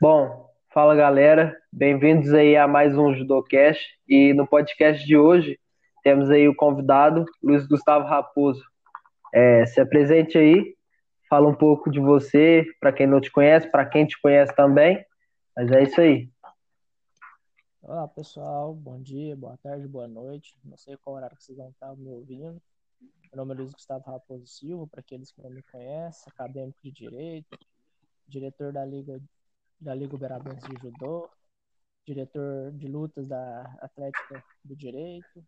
Bom, fala galera, bem-vindos aí a mais um Judocast e no podcast de hoje temos aí o convidado Luiz Gustavo Raposo. É, se apresente aí, fala um pouco de você, para quem não te conhece, para quem te conhece também, mas é isso aí. Olá pessoal, bom dia, boa tarde, boa noite, não sei qual horário que vocês vão estar me ouvindo. Meu nome é Luiz Gustavo Raposo Silva, para aqueles que não me conhecem, acadêmico de Direito, diretor da Liga da Liga Uberabense de Judô, diretor de lutas da Atlética do Direito,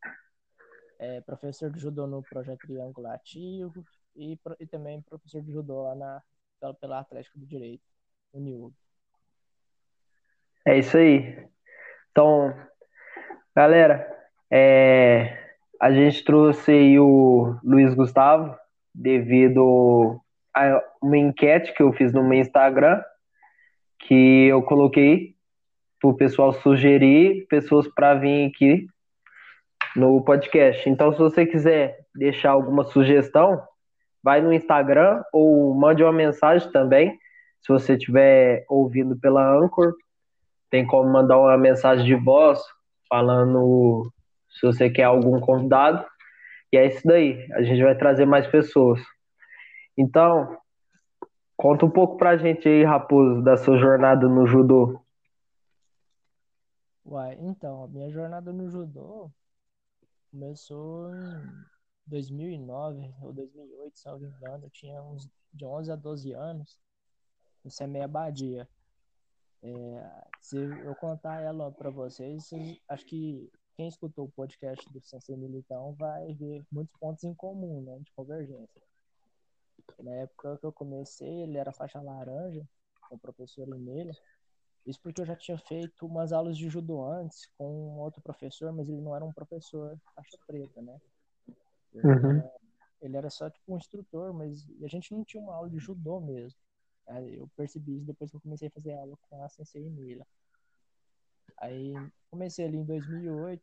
é, professor de judô no projeto Triângulo Ativo e, e também professor de judô lá na, pela, pela Atlética do Direito, o NIUB. É isso aí. Então, galera, é, a gente trouxe o Luiz Gustavo devido a uma enquete que eu fiz no meu Instagram que eu coloquei para o pessoal sugerir pessoas para vir aqui no podcast. Então, se você quiser deixar alguma sugestão, vai no Instagram ou mande uma mensagem também. Se você estiver ouvindo pela Anchor, tem como mandar uma mensagem de voz falando se você quer algum convidado. E é isso daí. A gente vai trazer mais pessoas. Então, Conta um pouco pra gente aí, Raposo, da sua jornada no judô. Uai, então, a minha jornada no judô começou em 2009 ou 2008, se não me engano. Eu tinha uns de 11 a 12 anos. Isso é meia Badia. É, se eu contar ela para vocês, acho que quem escutou o podcast do Sensei Militão vai ver muitos pontos em comum, né, de convergência. Na época que eu comecei, ele era faixa laranja, com o professor Emília. Isso porque eu já tinha feito umas aulas de judô antes com outro professor, mas ele não era um professor faixa preta, né? Ele, uhum. era, ele era só tipo um instrutor, mas a gente não tinha uma aula de judô mesmo. Aí eu percebi isso depois que eu comecei a fazer aula com a Sensei Emília. Aí comecei ali em 2008,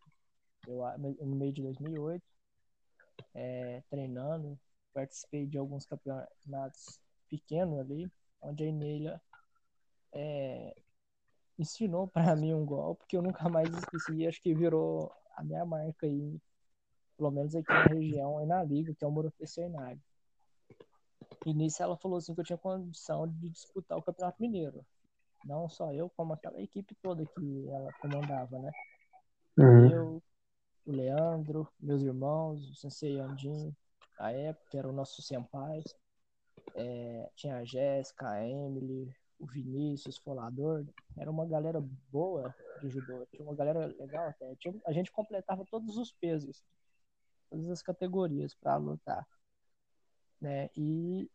eu, no meio de 2008, é, treinando, participei de alguns campeonatos pequenos ali, onde a Inelia é, ensinou para mim um golpe que eu nunca mais esqueci. Acho que virou a minha marca aí, pelo menos aqui na região e na liga, que é o Morofê Cernário. E nisso ela falou assim que eu tinha condição de disputar o Campeonato Mineiro. Não só eu, como aquela equipe toda que ela comandava, né? Uhum. Eu, o Leandro, meus irmãos, o Sensei Andinho, a época, era o nosso senpai. É, tinha a Jéssica, a Emily, o Vinícius, Folador. Era uma galera boa de judô. Tinha uma galera legal até. Tinha, a gente completava todos os pesos, todas as categorias para lutar. Né? E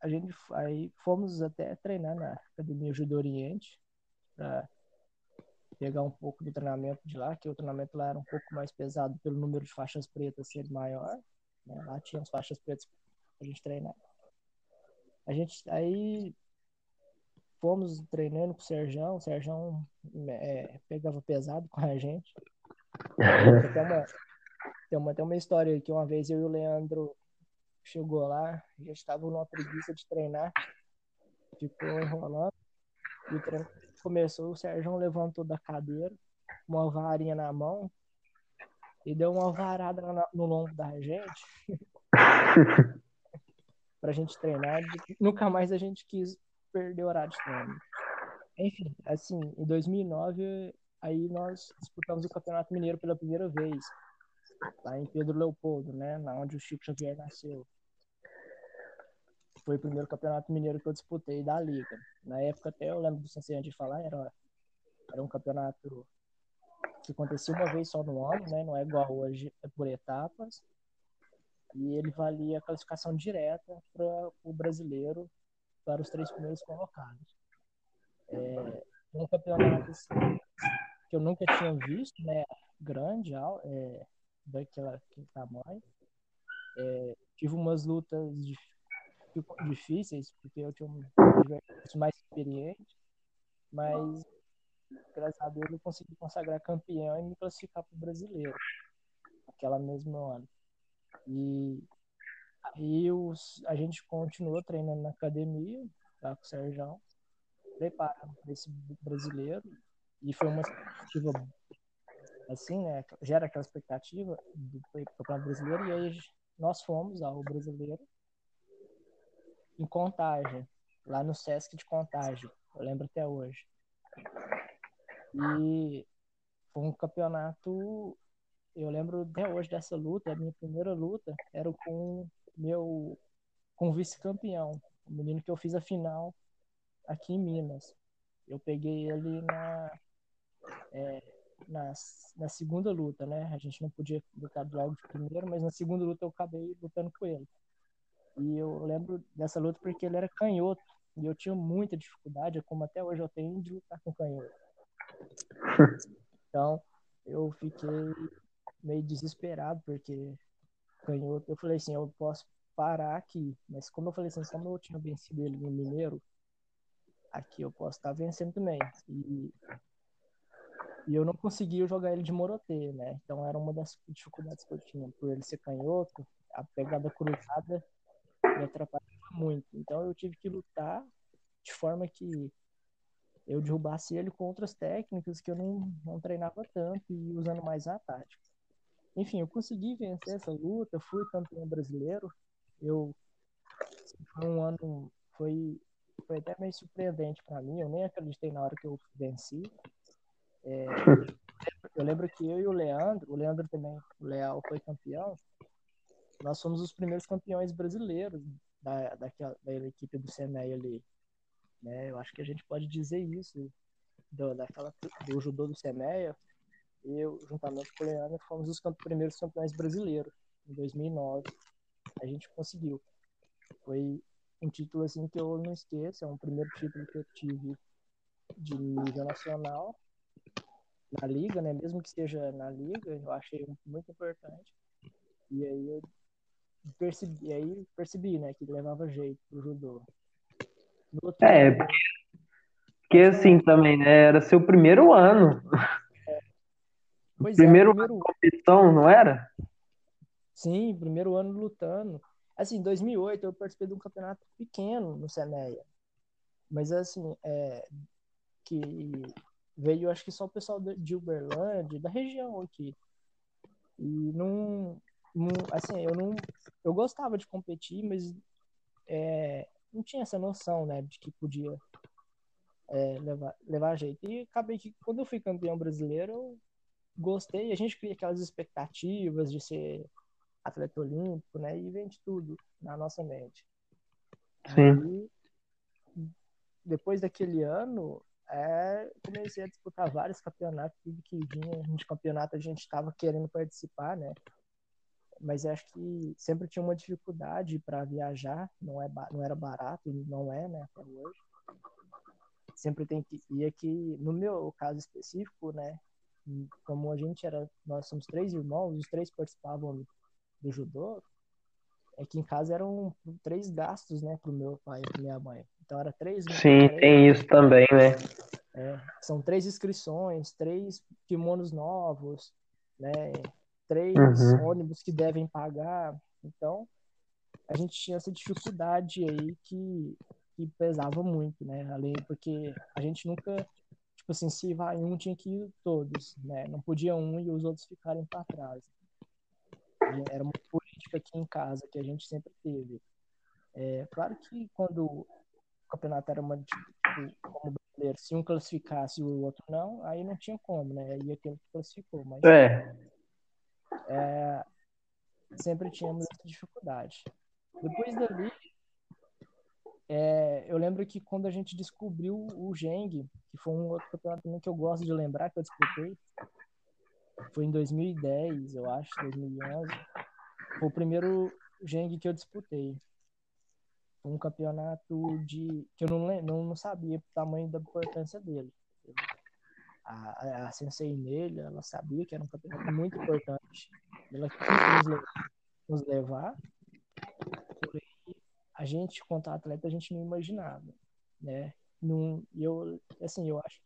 a gente aí fomos até treinar na Academia Judô Oriente para pegar um pouco do treinamento de lá, que o treinamento lá era um pouco mais pesado pelo número de faixas pretas ser maior. Né? Lá tinha as faixas pretas pra gente treinar. A gente aí fomos treinando com o Serjão, o Serjão é, pegava pesado com a gente. Tem uma, tem, uma, tem uma história que uma vez eu e o Leandro chegou lá, a gente estava numa preguiça de treinar, ficou enrolando, e o treino começou, o Sérgio levantou da cadeira, uma varinha na mão, e deu uma varada no lombo da gente pra gente treinar. Nunca mais a gente quis perder o horário de treino. Enfim, assim, em 2009, aí nós disputamos o Campeonato Mineiro pela primeira vez, lá em Pedro Leopoldo, né, na onde o Chico Xavier nasceu. Foi o primeiro Campeonato Mineiro que eu disputei da Liga. Na época, até eu lembro do Sensei de falar, era, era um campeonato que acontecia uma vez só no ano, né? Não é igual hoje, é por etapas. E ele valia a classificação direta para o brasileiro para os três primeiros colocados. É, um campeonato assim, que eu nunca tinha visto, né? Grande, é, daquela tamanho. É, tive umas lutas difíceis, porque eu tinha um mais experiente, mas graças a Deus eu consegui consagrar campeão e me classificar para o brasileiro aquela mesma ano. E aí os, a gente continuou treinando na academia, lá com o Sérgio. preparando para esse brasileiro e foi uma expectativa assim, né? Gera aquela expectativa do campeonato brasileiro e aí nós fomos ao brasileiro em Contagem, lá no Sesc de Contagem, eu lembro até hoje. E foi um campeonato, eu lembro até hoje dessa luta, a minha primeira luta era com meu com vice-campeão, o menino que eu fiz a final aqui em Minas. Eu peguei ele na, é, na, na segunda luta, né? A gente não podia lutar logo de primeiro, mas na segunda luta eu acabei lutando com ele. E eu lembro dessa luta porque ele era canhoto. E eu tinha muita dificuldade, como até hoje eu tenho, de lutar com canhoto. Então, eu fiquei meio desesperado, porque canhoto. Eu falei assim: eu posso parar aqui. Mas como eu falei assim, como eu tinha vencido ele no Mineiro, aqui eu posso estar vencendo também. E, e eu não conseguia jogar ele de Morotê, né? Então era uma das dificuldades que eu tinha. Por ele ser canhoto, a pegada cruzada me atrapalhava muito. Então eu tive que lutar de forma que eu derrubasse ele com outras técnicas que eu não, não treinava tanto e usando mais a tática. Enfim, eu consegui vencer essa luta, fui campeão brasileiro, eu foi um ano foi foi até meio surpreendente para mim. Eu nem acreditei na hora que eu venci. É, eu lembro que eu e o Leandro, o Leandro também, o Leal foi campeão. Nós fomos os primeiros campeões brasileiros da, daquela, da equipe do Senai ali. Né? Eu acho que a gente pode dizer isso. Do, daquela, do judô do Semeia, eu, juntamente com o Leandro, fomos os primeiros campeões brasileiros em 2009 a gente conseguiu. Foi um título assim que eu não esqueço, é um primeiro título que eu tive de nível nacional na liga, né? Mesmo que esteja na liga, eu achei muito importante. E aí eu percebi, aí percebi, né, que levava jeito pro judô. É, porque, porque assim também, né, era seu primeiro ano. Pois primeiro, é, primeiro... competição, não era? Sim, primeiro ano lutando. Assim, em 2008 eu participei de um campeonato pequeno no Semeia. Mas assim, é, que veio acho que só o pessoal de Uberlândia, da região aqui. E não, não assim, eu não eu gostava de competir, mas é, não tinha essa noção, né, de que podia é, levar, levar jeito. E acabei que quando eu fui campeão brasileiro, eu gostei, a gente cria aquelas expectativas de ser atleta olímpico, né? E vende tudo na nossa mente. Sim. Aí, depois daquele ano, é, comecei a disputar vários campeonatos, tudo que vinha de campeonato a gente estava querendo participar, né? Mas acho que sempre tinha uma dificuldade para viajar, não, é, não era barato, não é, né, até hoje. Sempre tem que ir aqui, no meu caso específico, né, como a gente era, nós somos três irmãos, os três participavam do judô, é que em casa eram três gastos, né, pro meu pai e pra minha mãe. Então era três. Sim, três, tem isso também, né? É, são três inscrições, três kimonos novos, né? Três uhum. ônibus que devem pagar. Então a gente tinha essa dificuldade aí que, que pesava muito, né? Além porque a gente nunca tipo assim, se vai um tinha que ir todos, né? Não podia um e os outros ficarem para trás era uma política aqui em casa que a gente sempre teve. É, claro que quando o campeonato era uma tipo, como brasileiro, se um classificasse e o outro não, aí não tinha como, né? Aí aquele que classificou, mas é. É, sempre tínhamos essa dificuldade. Depois dali, é, eu lembro que quando a gente descobriu o Geng, que foi um outro campeonato que eu gosto de lembrar, que eu disputei, foi em 2010, eu acho, 2011. Foi o primeiro Geng que eu disputei. Um campeonato de que eu não, não, não sabia o tamanho da importância dele. A, a Sensei nele, ela sabia que era um campeonato muito importante. Ela quis nos, nos levar. Porém, a gente, quanto atleta, a gente não imaginava, né? Não, eu, assim, eu acho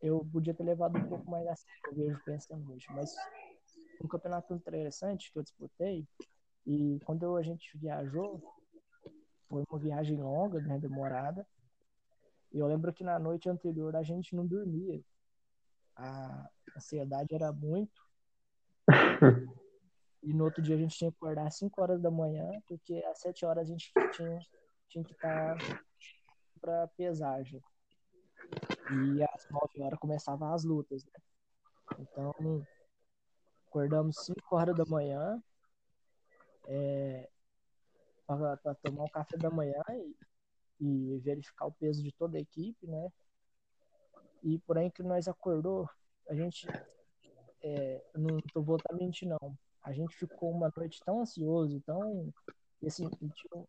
eu podia ter levado um pouco mais a sério, eu vejo pensando hoje. Mas um campeonato interessante que eu disputei, e quando a gente viajou, foi uma viagem longa, né, demorada, eu lembro que na noite anterior a gente não dormia. A ansiedade era muito. e no outro dia a gente tinha que acordar às 5 horas da manhã, porque às 7 horas a gente tinha, tinha que estar para pesagem. E às 9 horas começavam as lutas, né? Então, acordamos 5 horas da manhã é, para tomar um café da manhã e, e, verificar o peso de toda a equipe, né? E por aí que nós acordou, a gente, é, não tô voltando a mentir não, a gente ficou uma noite tão ansioso, tão e assim,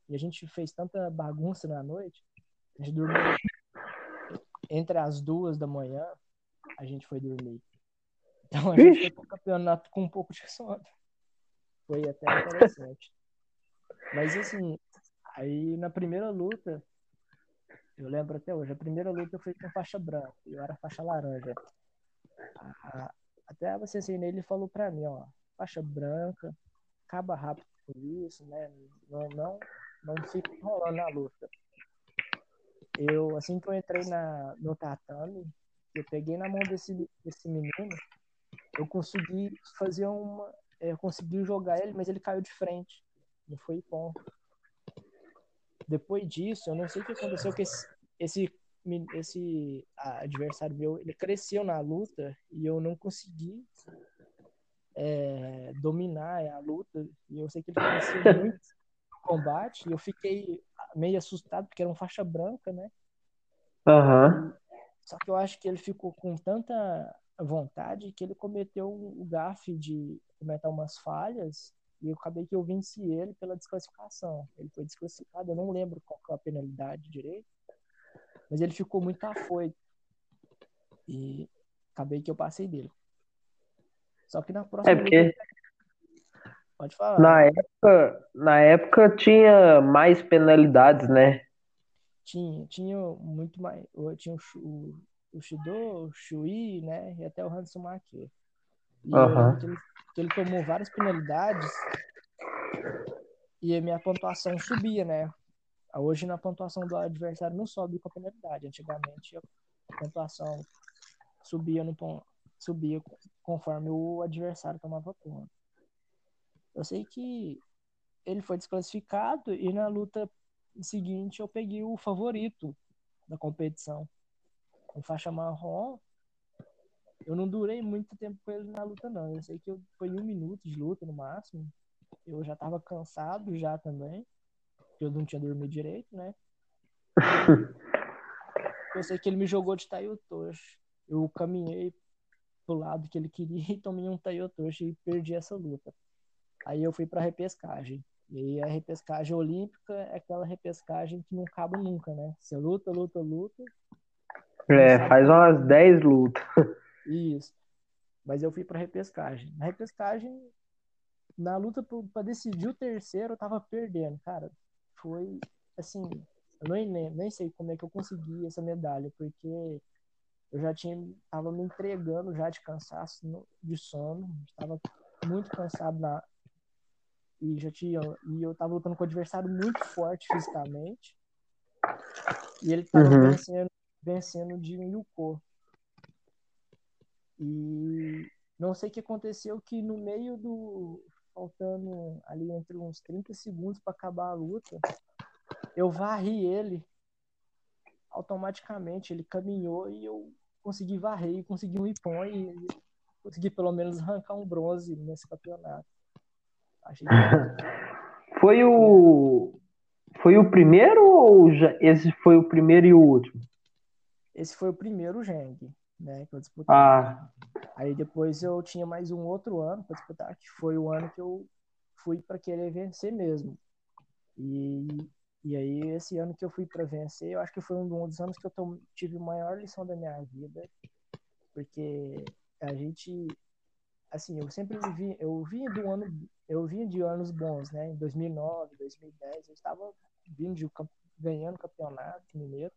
e a gente fez tanta bagunça na noite, a gente dormiu entre as duas da manhã, a gente foi dormir. Então a gente foi pro campeonato com um pouco de sono. Foi até interessante. Mas assim, aí na primeira luta, eu lembro até hoje, a primeira luta foi com faixa branca, eu era faixa laranja. até você assim, ele falou pra mim, ó, faixa branca, acaba rápido com isso, né? Não, não, não fica enrolando na luta. Eu, assim que eu entrei na, no tatame, eu peguei na mão desse, desse menino, eu consegui fazer uma. Eu consegui jogar ele, mas ele caiu de frente. Não foi ponto. Depois disso, eu não sei o que aconteceu, que esse, esse, esse adversário meu, ele cresceu na luta e eu não consegui é, dominar a luta. E eu sei que ele cresceu muito no combate. E eu fiquei meio assustado, porque era um faixa branca, né? Uhum. Só que eu acho que ele ficou com tanta vontade que ele cometeu o gafe de cometer umas falhas e eu acabei que eu venci ele pela desclassificação. Ele foi desclassificado, eu não lembro qual foi a penalidade direito, mas ele ficou muito afoito. E acabei que eu passei dele. Só que na próxima. É porque. Pode falar. Na época, na época tinha mais penalidades, né? Tinha, tinha muito mais. Tinha o, o Shido, o Shui, né? E até o Hansumaki. E uhum. Ele, ele tomou várias penalidades e a minha pontuação subia, né? Hoje na pontuação do adversário não sobe com a penalidade. Antigamente a pontuação subia no subia conforme o adversário tomava ponto. Eu sei que ele foi desclassificado e na luta seguinte eu peguei o favorito da competição com faixa marrom. Eu não durei muito tempo com ele na luta, não. Eu sei que eu, foi um minuto de luta no máximo. Eu já tava cansado já também. Eu não tinha dormido direito, né? Eu sei que ele me jogou de Taiotoshi. Eu caminhei pro lado que ele queria e tomei um Taiotoshi e perdi essa luta. Aí eu fui pra repescagem. E aí a repescagem olímpica é aquela repescagem que não acaba nunca, né? Você luta, luta, luta, é, faz umas 10 lutas. Isso. Mas eu fui pra repescagem. Na repescagem, na luta para decidir o terceiro, eu tava perdendo, cara. Foi assim, eu nem, nem, nem sei como é que eu consegui essa medalha, porque eu já tinha tava me entregando já de cansaço, de sono, estava muito cansado na e já tinha e eu tava lutando com um adversário muito forte fisicamente. E ele tava uhum. vencendo vencendo de Yuko. E não sei o que aconteceu que no meio do faltando ali entre uns 30 segundos para acabar a luta, eu varri ele automaticamente, ele caminhou e eu consegui varrer e consegui um ipon e consegui pelo menos arrancar um bronze nesse campeonato. Achei que... Foi o foi o primeiro ou já... esse foi o primeiro e o último? Esse foi o primeiro Geng, né, que eu disputei. Ah. Aí depois eu tinha mais um outro ano para disputar, que foi o ano que eu fui para querer vencer mesmo. E, e aí esse ano que eu fui para vencer, eu acho que foi um dos anos que eu tive a maior lição da minha vida, porque a gente assim, eu sempre vi, eu vinha do ano, eu vinha de anos bons, né? Em 2009, 2010, eu estava vindo de ganhando campeonato mineiro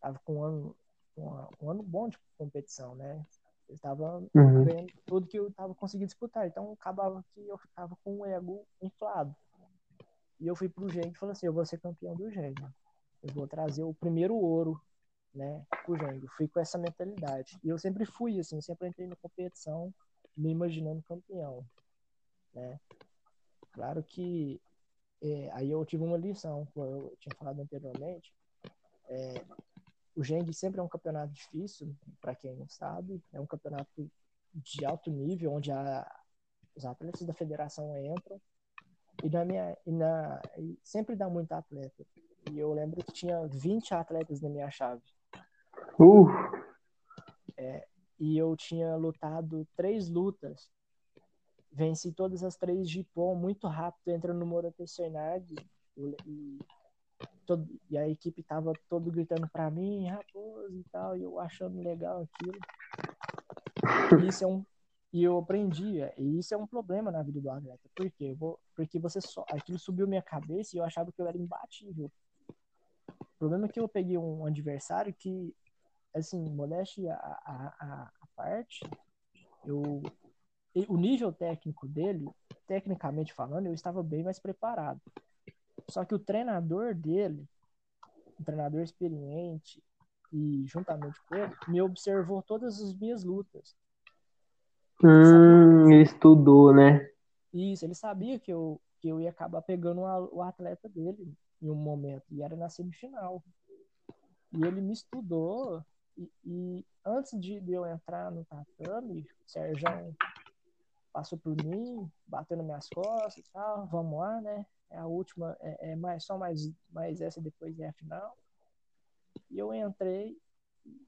tava com um ano, um ano bom de competição, né? Eu estava uhum. ganhando tudo que eu estava conseguindo disputar. Então acabava que eu ficava com o ego inflado. E eu fui pro Gênio e falei assim: eu vou ser campeão do Gênio. Eu vou trazer o primeiro ouro né, o Jeng. Fui com essa mentalidade. E eu sempre fui assim, sempre entrei na competição me imaginando campeão, né? Claro que é, aí eu tive uma lição, como eu tinha falado anteriormente. É, o Geng sempre é um campeonato difícil, para quem não sabe. É um campeonato de alto nível, onde a, os atletas da federação entram. E, na minha, e, na, e sempre dá muito atleta. E eu lembro que tinha 20 atletas na minha chave. Uh! É, e eu tinha lutado três lutas venci todas as três de pom muito rápido, entrando no Morata Senard e, todo, e a equipe tava todo gritando para mim, raposo e tal, e eu achando legal aquilo. E isso é um e eu aprendi, e isso é um problema na vida do atleta. Por quê? Vou, porque você só aquilo subiu minha cabeça e eu achava que eu era imbatível. O problema é que eu peguei um adversário que assim, modéstia a, a, a parte, eu o nível técnico dele, tecnicamente falando, eu estava bem mais preparado. Só que o treinador dele, um treinador experiente, e juntamente com ele, me observou todas as minhas lutas. Hum, ele estudou, né? Isso, ele sabia que eu, que eu ia acabar pegando o atleta dele em um momento, e era na semifinal. E ele me estudou, e, e antes de, de eu entrar no tatame, o Sérgio passou por mim, bateu nas minhas costas e tal, vamos lá, né? É a última, é, é, mais, só mais, mais essa, depois é a final. E eu entrei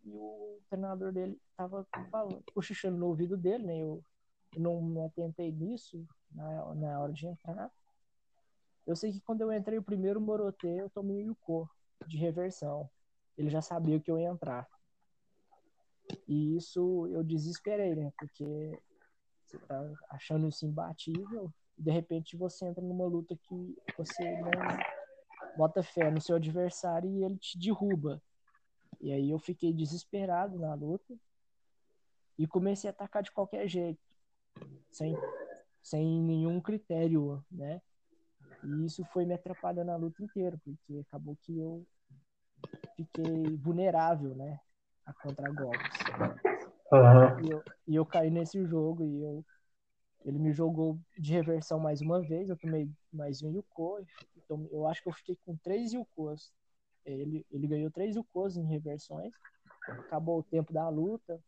e o treinador dele tava falando, cochichando no ouvido dele, né? Eu, eu não me atentei nisso na, na hora de entrar. Eu sei que quando eu entrei o primeiro Morotê, eu tomei o cor de reversão. Ele já sabia que eu ia entrar. E isso eu desesperei, né? Porque você tá achando isso imbatível, de repente você entra numa luta que você não bota fé no seu adversário e ele te derruba. E aí eu fiquei desesperado na luta e comecei a atacar de qualquer jeito, sem, sem nenhum critério, né? E isso foi me atrapalhando na luta inteira, porque acabou que eu fiquei vulnerável, né? A contra-golpes. Uhum. E, eu, e eu caí nesse jogo e eu, ele me jogou de reversão mais uma vez. Eu tomei mais um Yuko. Então, eu acho que eu fiquei com três Yukos. Ele, ele ganhou três Yukos em reversões. Acabou o tempo da luta.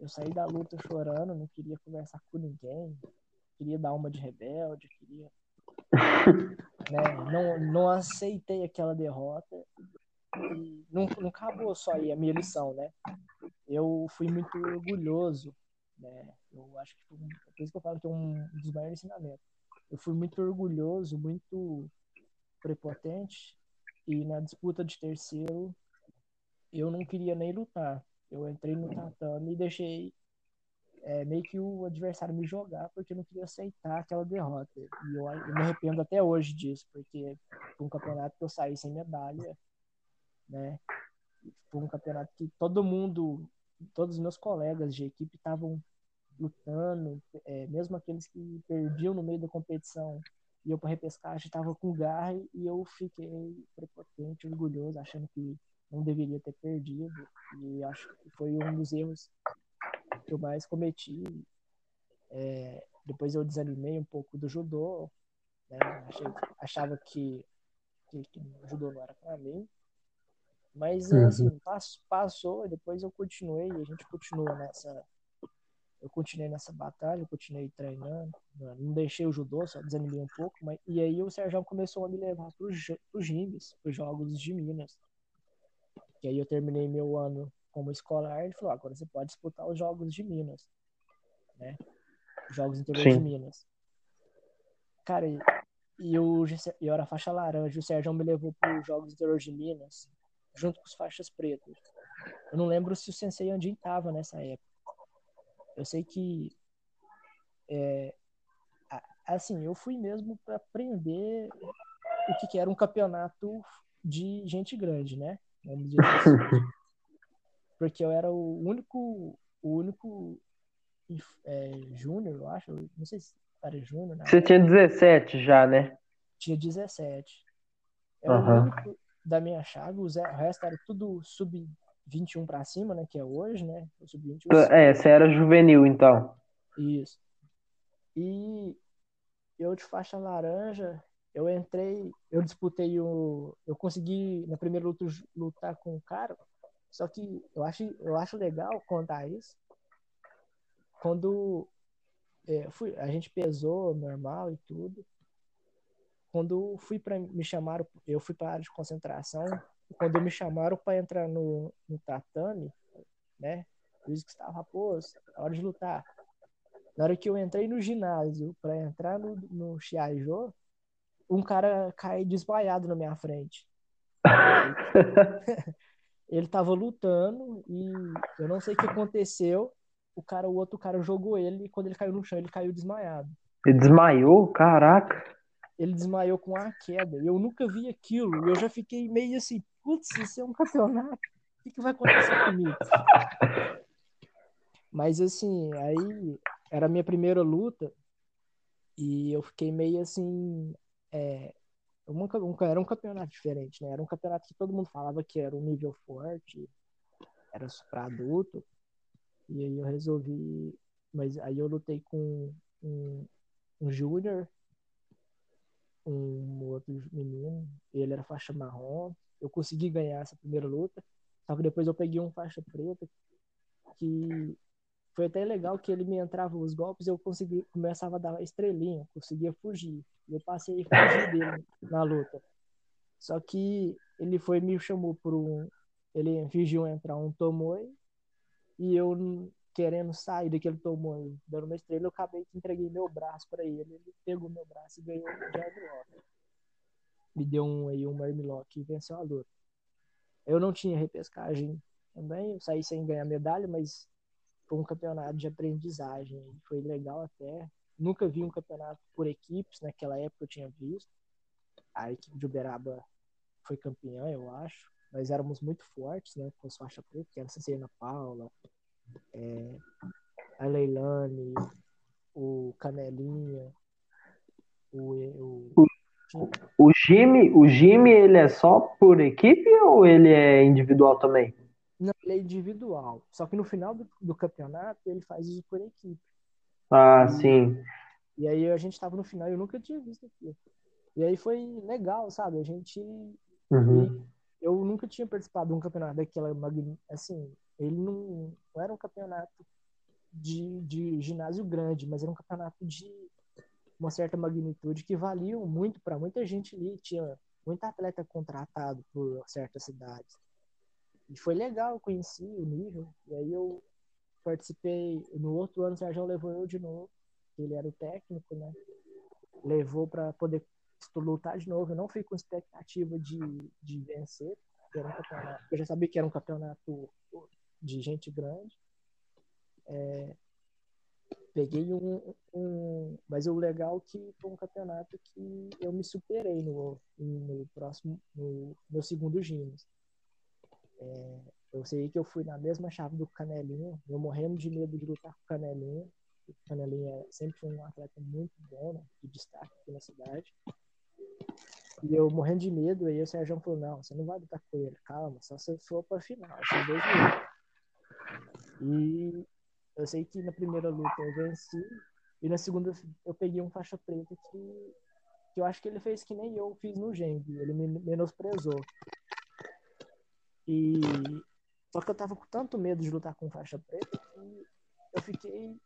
Eu saí da luta chorando, não queria conversar com ninguém. Queria dar uma de rebelde, queria. né, não, não aceitei aquela derrota. E não, não acabou só aí a minha lição, né? eu fui muito orgulhoso, né? Eu acho que foi, é por isso que eu falo que é um dos maiores ensinamentos. Eu fui muito orgulhoso, muito prepotente e na disputa de terceiro eu não queria nem lutar. Eu entrei no tatame e deixei é, meio que o adversário me jogar porque eu não queria aceitar aquela derrota. E eu, eu me arrependo até hoje disso, porque foi um campeonato que eu saí sem medalha, né? Foi um campeonato que todo mundo todos os meus colegas de equipe estavam lutando, é, mesmo aqueles que perdiam no meio da competição, e eu para repescagem estava com garra e eu fiquei prepotente, orgulhoso, achando que não deveria ter perdido. E acho que foi um dos erros que eu mais cometi. É, depois eu desanimei um pouco do judô, né? Achei, achava que, que, que o judô não era para mim. Mas, uhum. assim, passou e depois eu continuei a gente continua nessa. Eu continuei nessa batalha, eu continuei treinando, né, não deixei o judô, só desanimei um pouco, mas e aí o Sérgio começou a me levar para os Gimbs, para os Jogos de Minas. E aí eu terminei meu ano como escolar, ele falou, agora você pode disputar os Jogos de Minas, né? Os Jogos Interior Sim. de Minas. Cara, e, e eu, eu era faixa laranja, o Sérgio me levou para os Jogos Interior de Minas, junto com os faixas pretas. Eu não lembro se o Sensei Andin tava nessa época. Eu sei que é, assim, eu fui mesmo para aprender o que, que, era um campeonato de gente grande, né? Vamos dizer assim. Porque eu era o único, o único é, júnior, eu acho. Não sei se era júnior. Você tinha 17 já, né? Tinha 17. Era uhum. o único, da minha chave, o resto era tudo sub 21 para cima, né? Que é hoje, né? O sub-20. É, você era juvenil, então. Isso. E eu de faixa laranja, eu entrei, eu disputei o. Eu consegui, na primeira luta, lutar com o cara. Só que eu acho, eu acho legal contar isso. Quando é, fui, a gente pesou normal e tudo. Quando fui para me chamaram, eu fui para a área de concentração. Quando me chamaram para entrar no, no tatame, né? Luiz Gustavo Raposo, é hora de lutar. Na hora que eu entrei no ginásio para entrar no, no Xiajô, um cara cai desmaiado na minha frente. ele tava lutando e eu não sei o que aconteceu. O cara, o outro cara jogou ele e quando ele caiu no chão, ele caiu desmaiado. Ele desmaiou? Caraca. Ele desmaiou com a queda. Eu nunca vi aquilo. Eu já fiquei meio assim, putz, isso é um campeonato. O que, que vai acontecer comigo? Mas assim, aí era a minha primeira luta e eu fiquei meio assim. É, um, um, era um campeonato diferente, né? Era um campeonato que todo mundo falava que era um nível forte, era para adulto. E aí eu resolvi. Mas aí eu lutei com um, um júnior, um outro menino, ele era faixa marrom. Eu consegui ganhar essa primeira luta. Só que depois eu peguei um faixa preta que foi até legal que ele me entrava os golpes, eu consegui, começava a dar estrelinha, conseguia fugir. Eu passei a fugir dele na luta. Só que ele foi me chamou por um, ele fingiu entrar um Tomoe e eu querendo sair daquele Tomoe, dando uma estrela, eu acabei que entreguei meu braço para ele, ele pegou meu braço e ganhou o Jaglock. Me deu um aí um Marmilock e venceu a luta. Eu não tinha repescagem também, eu saí sem ganhar medalha, mas foi um campeonato de aprendizagem. Foi legal até. Nunca vi um campeonato por equipes, naquela época eu tinha visto. A equipe de Uberaba foi campeã, eu acho. Nós éramos muito fortes, né? Com as faixas pretas, que era Cecília Paula, é, a Leilane, o Canelinha, o, o, o, Jimmy, o Jimmy, ele é só por equipe ou ele é individual também? Não, ele é individual. Só que no final do, do campeonato ele faz isso por equipe. Ah, e, sim. E aí a gente estava no final e eu nunca tinha visto aquilo. E aí foi legal, sabe? A gente. Uhum. Eu nunca tinha participado de um campeonato daquela. Assim, ele não, não era um campeonato de, de ginásio grande, mas era um campeonato de uma certa magnitude que valiam muito para muita gente ali. Tinha muito atleta contratado por certas cidades. E foi legal, eu conheci o nível. E aí eu participei. No outro ano o Sérgio levou eu de novo. Ele era o técnico, né? Levou para poder lutar de novo. Eu não fui com expectativa de, de vencer. Um eu já sabia que era um campeonato de gente grande. É, peguei um, um, Mas o legal é que foi um campeonato que eu me superei no, no próximo. No meu segundo Gimes. É, eu sei que eu fui na mesma chave do Canelinho, eu morrendo de medo de lutar com o Canelinho. O Canelinho é, sempre um atleta muito bom, né, de destaque aqui na cidade. E eu morrendo de medo, aí o Sérgio falou: Não, você não vai lutar com ele, calma, só se for pra final, esses dois E eu sei que na primeira luta eu venci, e na segunda eu peguei um faixa preta que, que eu acho que ele fez que nem eu fiz no Geng, ele me menosprezou. E só que eu tava com tanto medo de lutar com faixa preta que eu fiquei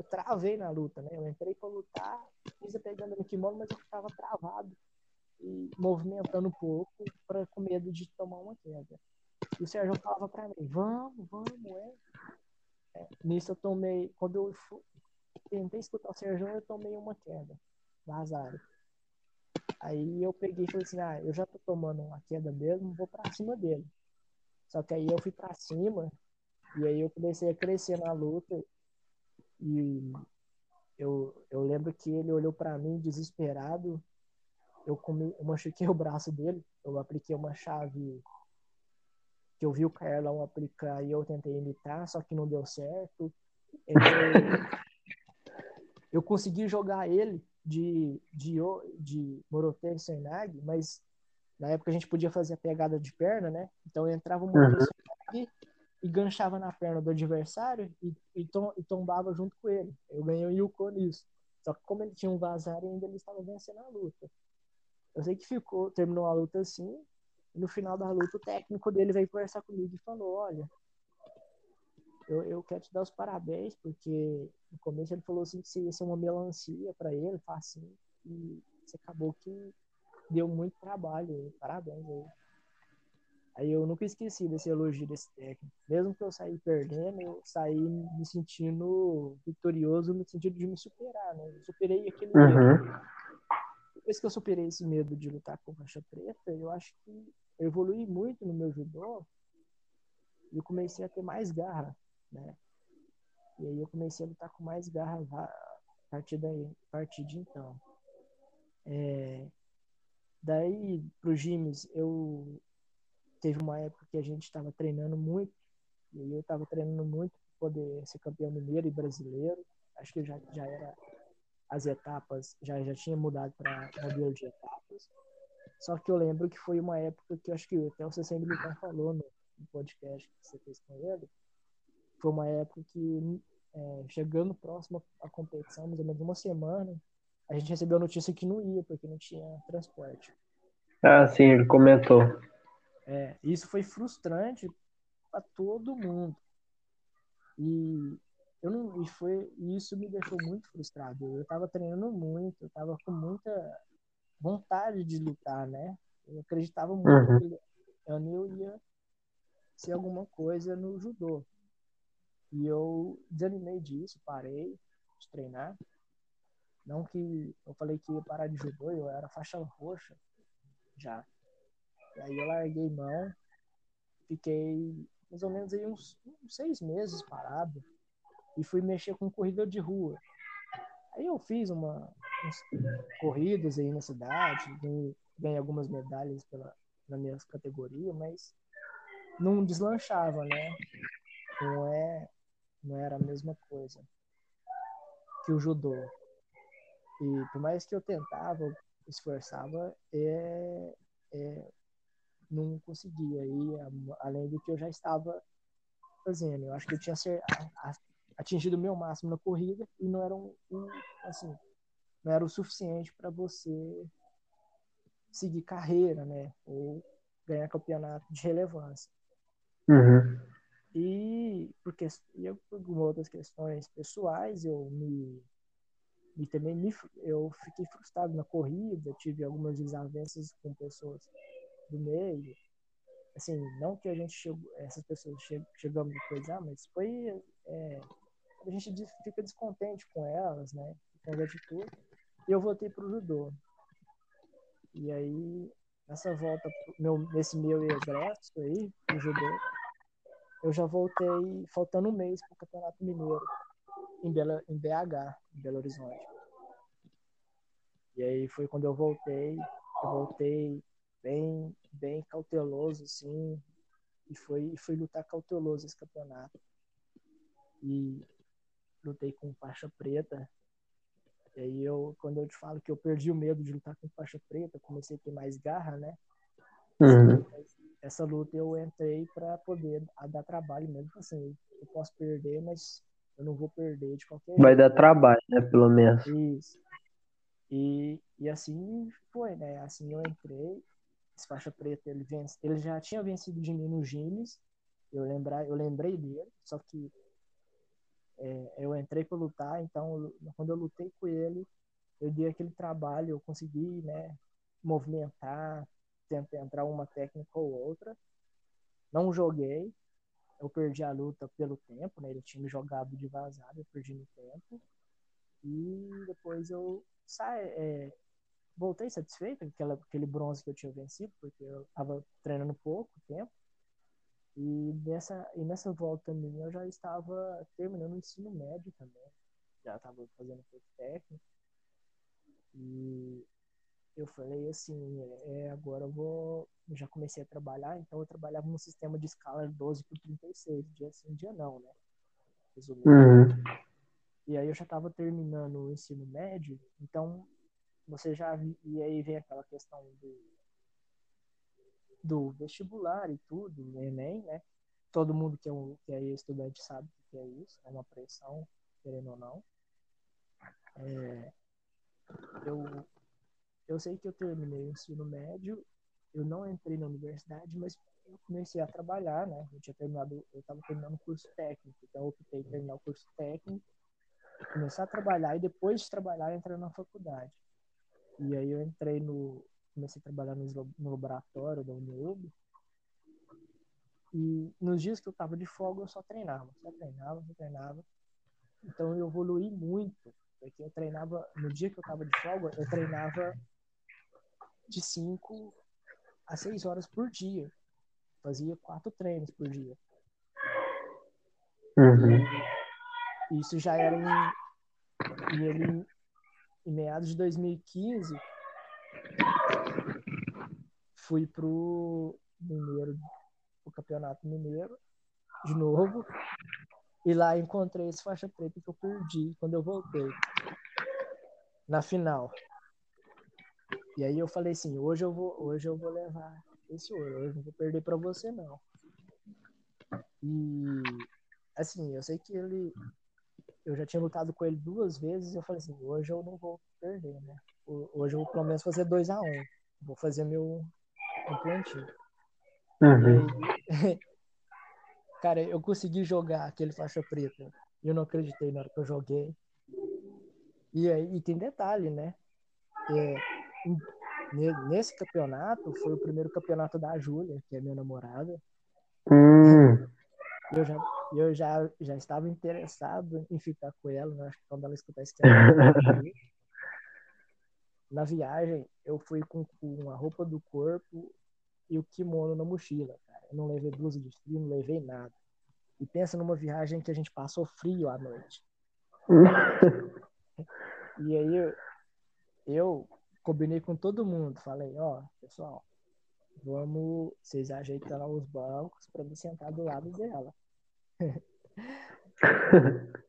eu travei na luta, né? Eu entrei para lutar, fiz pegando no kimono, mas eu ficava travado e movimentando um pouco para com medo de tomar uma queda. E o Sérgio falava para mim: "Vamos, vamos, é". é. Nisso eu tomei, quando eu fui, tentei escutar o Sérgio, eu tomei uma queda, vazado. Aí eu peguei e falei assim: "Ah, eu já tô tomando uma queda mesmo, vou para cima dele". Só que aí eu fui para cima e aí eu comecei a crescer na luta e eu, eu lembro que ele olhou para mim desesperado. Eu comi, eu machuquei o braço dele, eu apliquei uma chave que eu vi o Carlão aplicar e eu tentei imitar, só que não deu certo. eu consegui jogar ele de, de, de Morote Senag, mas na época a gente podia fazer a pegada de perna, né? Então eu entrava uma uhum. E, ganchava na perna do adversário e, e, tom, e tombava junto com ele. Eu ganhei o Yuko nisso. Só que como ele tinha um vazar, ainda ele estava vencendo a luta. Eu sei que ficou, terminou a luta assim, e no final da luta o técnico dele veio conversar comigo e falou, olha, eu, eu quero te dar os parabéns, porque no começo ele falou assim que você ia ser uma melancia para ele, facinho, e você acabou que deu muito trabalho, parabéns aí. Aí eu nunca esqueci desse elogio desse técnico. Mesmo que eu saí perdendo, eu saí me sentindo vitorioso no sentido de me superar, né? Eu superei aquele uhum. medo. Depois que eu superei esse medo de lutar com faixa preta, eu acho que eu evolui muito no meu judô e eu comecei a ter mais garra, né? E aí eu comecei a lutar com mais garra a partir daí, a partir de então. É, daí pro Gimes eu teve uma época que a gente estava treinando muito e eu estava treinando muito para poder ser campeão mineiro e brasileiro. Acho que já já era as etapas já já tinha mudado para modelo de etapas. Só que eu lembro que foi uma época que acho que até o CC Militar falou no, no podcast que você fez com ele. Foi uma época que, é, chegando próximo à competição, mais ou menos uma semana, a gente recebeu a notícia que não ia, porque não tinha transporte. Ah, sim, ele comentou. É, isso foi frustrante para todo mundo. E eu não e foi isso me deixou muito frustrado. Eu estava treinando muito, eu estava com muita vontade de lutar, né? Eu acreditava muito uhum. que eu ia ser alguma coisa no judô. E eu desanimei disso, parei de treinar. Não que eu falei que ia parar de judô, eu era faixa roxa já. Aí eu larguei mão, fiquei mais ou menos aí uns, uns seis meses parado e fui mexer com corrida de rua. Aí eu fiz uma, corridas aí na cidade, ganhei, algumas medalhas pela, na minha categoria, mas não deslanchava, né? Não, é, não era a mesma coisa que o judô. E por mais que eu tentava, esforçava, é, é, não conseguia ir além do que eu já estava fazendo. Eu acho que eu tinha atingido o meu máximo na corrida e não era um, um assim, não era o suficiente para você seguir carreira, né? Ou ganhar campeonato de relevância. Uhum. E porque e eu, por outras questões pessoais, eu me, me também me, eu fiquei frustrado na corrida, tive algumas desavenças com pessoas do meio. Assim, não que a gente chegou, essas pessoas che, chegamos a coisar, mas foi é, a gente fica descontente com elas, né? Com as atitudes. E eu voltei pro judô. E aí, nessa volta, meu, nesse meu egresso aí, pro judô, eu já voltei faltando um mês pro Campeonato Mineiro, em, Bela, em BH, em Belo Horizonte. E aí foi quando eu voltei, eu voltei bem, bem cauteloso, assim, e foi, fui lutar cauteloso esse campeonato. E lutei com faixa preta, e aí eu, quando eu te falo que eu perdi o medo de lutar com faixa preta, comecei a ter mais garra, né? Uhum. Essa luta eu entrei para poder dar trabalho mesmo, assim, eu posso perder, mas eu não vou perder de qualquer Vai jeito. dar trabalho, né, pelo menos. Isso. E, e assim foi, né? Assim eu entrei, faixa preta, ele, vence, ele já tinha vencido de mim no Gimes, eu, lembrar, eu lembrei dele, só que é, eu entrei para lutar, então quando eu lutei com ele, eu dei aquele trabalho, eu consegui, né, movimentar, tentar entrar uma técnica ou outra. Não joguei, eu perdi a luta pelo tempo, né? Ele tinha me jogado de vazado, eu perdi no tempo. E depois eu saí, é, voltei satisfeito com aquele bronze que eu tinha vencido, porque eu estava treinando pouco tempo. E nessa, e nessa volta minha eu já estava terminando o ensino médio também. Já estava fazendo curso técnico. E eu falei assim, é, agora eu vou. Eu já comecei a trabalhar, então eu trabalhava no sistema de escala 12 por 36, dia sim, dia não, né? Resumindo. Uhum. E aí eu já estava terminando o ensino médio, então você já. E aí vem aquela questão do do vestibular e tudo, no Enem, né? todo mundo que é, um, que é estudante sabe o que é isso, é uma pressão, querendo ou não. É, eu, eu sei que eu terminei o ensino médio, eu não entrei na universidade, mas eu comecei a trabalhar, né? Eu tinha terminado, eu estava terminando o curso técnico, então eu optei em terminar o curso técnico, começar a trabalhar e depois de trabalhar entrar na faculdade. E aí eu entrei no, comecei a trabalhar no, no laboratório da UNIUB, e nos dias que eu tava de folga, eu só treinava, só treinava, só treinava. Então eu evolui muito, porque eu treinava, no dia que eu tava de folga, eu treinava de 5 a 6 horas por dia. Fazia quatro treinos por dia. Uhum. E isso já era em, em, em, em meados de 2015. Fui pro Mineiro o Campeonato Mineiro de novo. E lá encontrei esse faixa preta que eu perdi quando eu voltei na final. E aí eu falei assim, hoje eu vou, hoje eu vou levar esse ouro, hoje não vou perder para você não. E assim, eu sei que ele eu já tinha lutado com ele duas vezes, eu falei assim, hoje eu não vou perder, né? Hoje eu vou pelo menos fazer 2 a 1 um. Vou fazer meu um plantio. Uhum. cara, eu consegui jogar aquele faixa preta. E eu não acreditei na hora que eu joguei. E aí e tem detalhe, né? É, nesse campeonato foi o primeiro campeonato da Júlia, que é minha namorada. Hum. Eu já, eu já, já estava interessado em ficar com ela, né? acho que quando ela escutar esse Na viagem, eu fui com, com a roupa do corpo e o kimono na mochila, cara. Eu não levei blusa de frio, não levei nada. E pensa numa viagem que a gente passou frio à noite. e aí eu, eu combinei com todo mundo, falei, ó, pessoal, vamos, vocês ajeitam lá os bancos para me sentar do lado dela.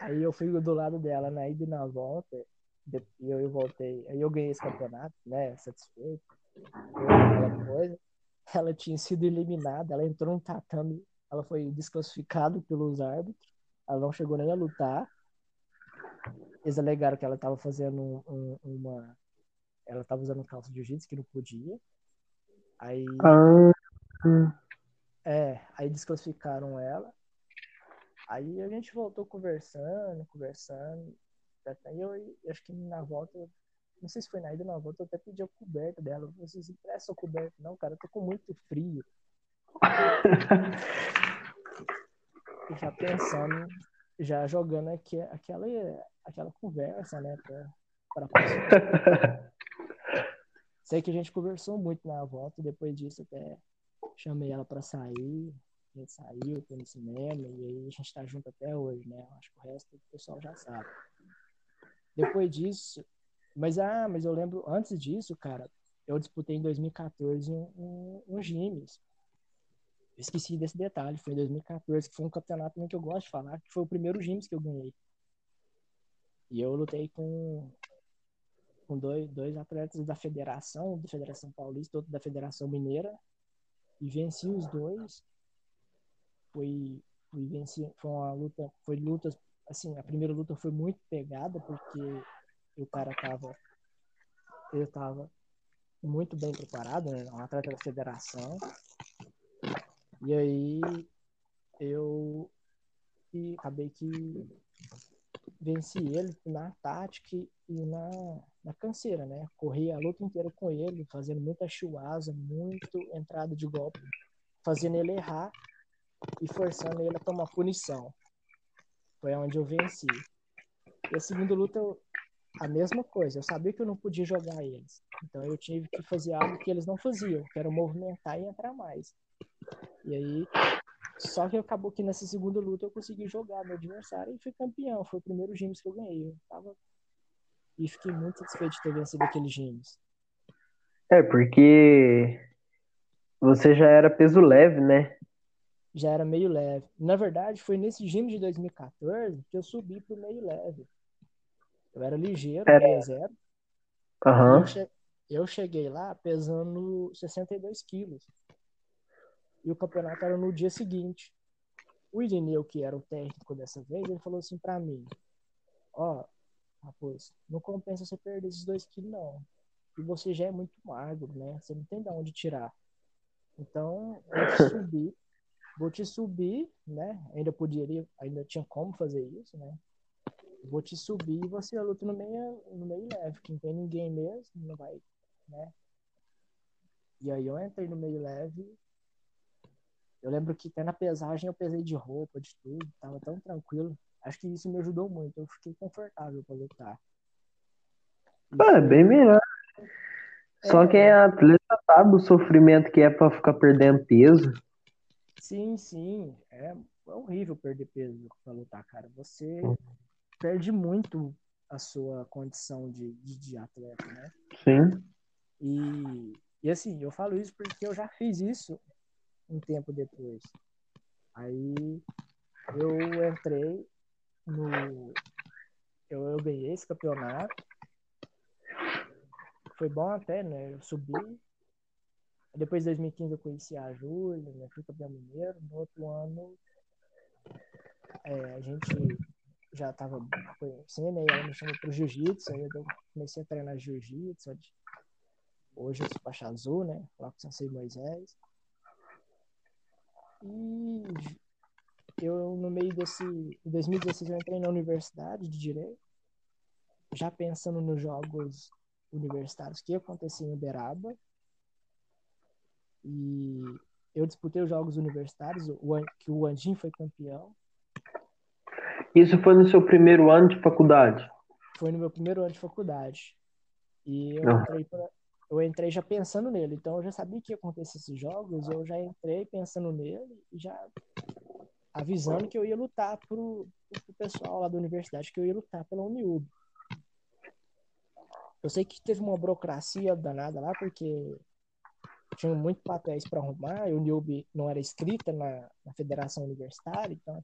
aí eu fui do lado dela na ida e na volta, e eu, eu voltei, aí eu ganhei esse campeonato, né, satisfeito aquela coisa. Ela tinha sido eliminada, ela entrou no tatame, ela foi desclassificada pelos árbitros, ela não chegou nem a lutar. Eles alegaram que ela estava fazendo um, uma. Ela estava usando calça de jiu-jitsu que não podia. Aí. Ah. É, aí desclassificaram ela. Aí a gente voltou conversando, conversando. Aí eu, eu acho que na volta não sei se foi na ida ou na volta, eu até pedi a coberta dela. Vocês emprestam a coberta? Não, cara, eu tô com muito frio. e já pensando, já jogando aqui, aquela, aquela conversa, né, pra, pra. Sei que a gente conversou muito na volta, depois disso até chamei ela pra sair. A gente saiu, foi no cinema, e aí a gente tá junto até hoje, né? Acho que o resto o pessoal já sabe. Depois disso, mas, ah, mas eu lembro, antes disso, cara, eu disputei em 2014 um, um, um Gimes. esqueci desse detalhe, foi em 2014, que foi um campeonato também que eu gosto de falar, que foi o primeiro Gimes que eu ganhei. E eu lutei com, com dois, dois atletas da federação, da Federação Paulista, outro da Federação Mineira, e venci os dois. Foi, foi, venci, foi uma luta, foi luta, assim, a primeira luta foi muito pegada, porque o cara tava tava muito bem preparado, né? Um atleta da federação. E aí eu e acabei que venci ele na tática e na, na canseira, né? Corri a luta inteira com ele, fazendo muita chuasa, muito entrada de golpe, fazendo ele errar e forçando ele a tomar punição. Foi onde eu venci. E a segunda luta a mesma coisa. Eu sabia que eu não podia jogar eles. Então eu tive que fazer algo que eles não faziam, que era movimentar e entrar mais. E aí, só que acabou que nessa segunda luta eu consegui jogar meu adversário e fui campeão. Foi o primeiro James que eu ganhei. Eu tava... E fiquei muito satisfeito de ter vencido aquele James. É, porque você já era peso leve, né? Já era meio leve. Na verdade, foi nesse James de 2014 que eu subi pro meio leve. Eu era ligeiro, era... 0 uhum. eu, che... eu cheguei lá pesando 62 quilos. e o campeonato era no dia seguinte. O Irineu, que era o técnico dessa vez, ele falou assim para mim: Ó, oh, Raposo, não compensa você perder esses dois quilos, não. E você já é muito magro, né? Você não tem de onde tirar. Então, vou te subir, vou te subir, né? Ainda poderia, ainda tinha como fazer isso, né? Vou te subir e você luta no meio, no meio leve, que não tem ninguém mesmo, não vai, né? E aí eu entrei no meio leve. Eu lembro que até na pesagem eu pesei de roupa, de tudo, tava tão tranquilo. Acho que isso me ajudou muito. Eu fiquei confortável para lutar. Ah, é bem melhor. Só é, quem é atleta sabe o sofrimento que é para ficar perdendo peso. Sim, sim. É, é horrível perder peso pra lutar, cara. Você hum. perde muito a sua condição de, de, de atleta, né? Sim. E, e assim, eu falo isso porque eu já fiz isso um tempo depois. Aí eu entrei no. Eu, eu ganhei esse campeonato. Foi bom até, né? Eu subi. Depois de 2015 eu conheci a Júlia, né? fui campeão mineiro. No outro ano é, a gente já estava conhecendo, aí ela me chamou para o jiu-jitsu, aí eu comecei a treinar jiu-jitsu. Hoje eu sou faixa azul, né? Lá com o Sensei Moisés. E eu, no meio desse. Em 2016, eu entrei na universidade de Direito, já pensando nos jogos universitários que aconteciam em Uberaba. E eu disputei os jogos universitários, o, que o Andim foi campeão. Isso foi no seu primeiro ano de faculdade? Foi no meu primeiro ano de faculdade. E eu, ah. entrei, pra, eu entrei já pensando nele. Então eu já sabia que ia acontecer esses jogos, eu já entrei pensando nele e já avisando que eu ia lutar pro, pro pessoal lá da universidade, que eu ia lutar pela Uniub. Eu sei que teve uma burocracia danada lá, porque tinha muitos papéis para arrumar, e o Uniub não era escrita na, na federação universitária, então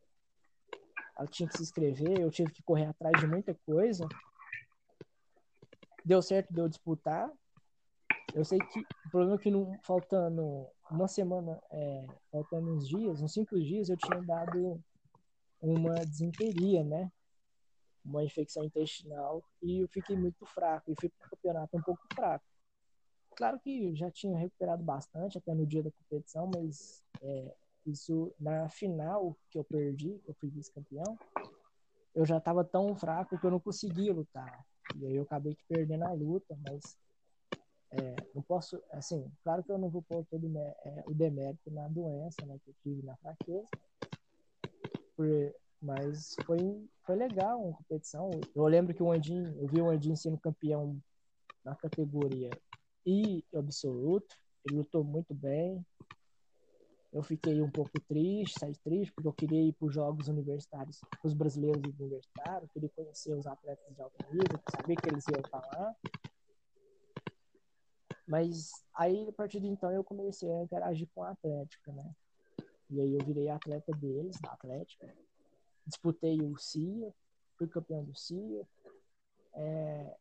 ela tinha que se inscrever, eu tive que correr atrás de muita coisa. Deu certo de eu disputar. Eu sei que o problema é que não, faltando uma semana, é, faltando uns dias, uns cinco dias, eu tinha dado uma desinteria, né? Uma infecção intestinal e eu fiquei muito fraco e fui para o campeonato um pouco fraco. Claro que já tinha recuperado bastante até no dia da competição, mas é, isso na final que eu perdi, que eu fui vice-campeão, eu já estava tão fraco que eu não conseguia lutar. E aí eu acabei perdendo a luta, mas é, não posso, assim, claro que eu não vou pôr todo é, o demérito na doença, né, que eu tive na fraqueza, por, mas foi, foi legal uma competição. Eu lembro que o Andinho, eu vi o Andinho sendo campeão na categoria I absoluto, ele lutou muito bem. Eu fiquei um pouco triste, saí triste, porque eu queria ir para os Jogos Universitários, os brasileiros universitários, queria conhecer os atletas de alto nível, saber que eles iam estar lá. Mas aí, a partir de então, eu comecei a interagir com a Atlética, né? E aí eu virei atleta deles, da Atlética. Disputei o CIA, fui campeão do CIA. É,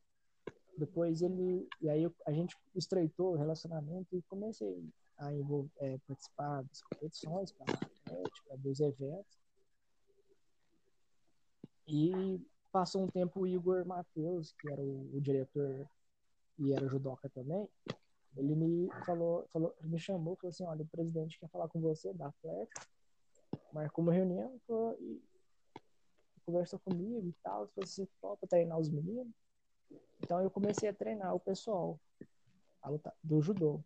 depois ele... E aí a gente estreitou o relacionamento e comecei a é, participar das competições para Atlética, dos eventos. E passou um tempo o Igor Matheus, que era o, o diretor e era judoca também, ele me falou, falou, me chamou, falou assim, olha, o presidente quer falar com você da Atlético, marcou uma reunião falou, e conversou comigo e tal, falou assim, topa treinar os meninos. Então eu comecei a treinar o pessoal lutar, do judô.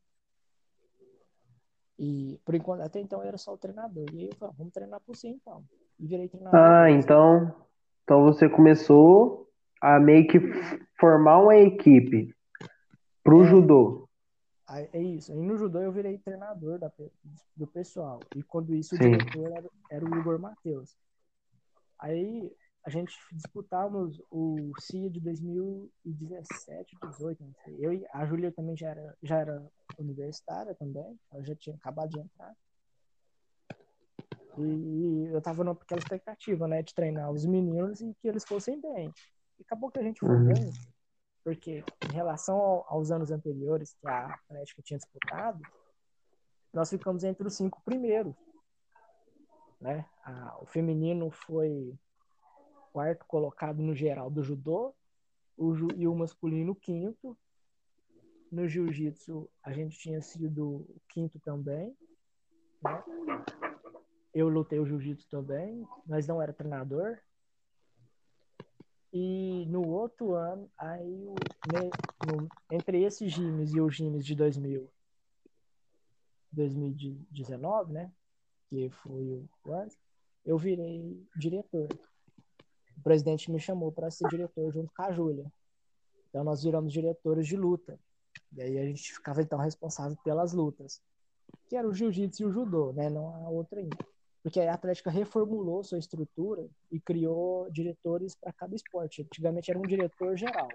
E por enquanto, até então eu era só o treinador. E aí eu falei, vamos treinar por si então. E virei treinador. Ah, então, então você começou a meio que formar uma equipe pro é, judô. É isso. Aí no judô eu virei treinador da, do pessoal. E quando isso o diretor era, era, o Igor Matheus. Aí a gente disputávamos o CIA de 2017, 2018, não sei. Eu e a Júlia também já era, já era universitária também. Ela já tinha acabado de entrar. E eu tava naquela expectativa, né, de treinar os meninos e que eles fossem bem. E acabou que a gente foi uhum. bem porque em relação aos anos anteriores que a Atlética tinha disputado, nós ficamos entre os cinco primeiros. Né? o feminino foi quarto colocado no geral do judô o, e o masculino quinto. No jiu-jitsu a gente tinha sido quinto também. Né? Eu lutei o jiu-jitsu também, mas não era treinador. E no outro ano, aí né, no, entre esses gimes e os gimes de 2000, 2019, né? Que foi o ano, eu virei diretor. O presidente me chamou para ser diretor junto com a Júlia. Então nós viramos diretores de luta. E aí a gente ficava então responsável pelas lutas, que era o jiu-jitsu e o judô, né? Não a outra ainda porque a Atlética reformulou sua estrutura e criou diretores para cada esporte. Antigamente era um diretor geral.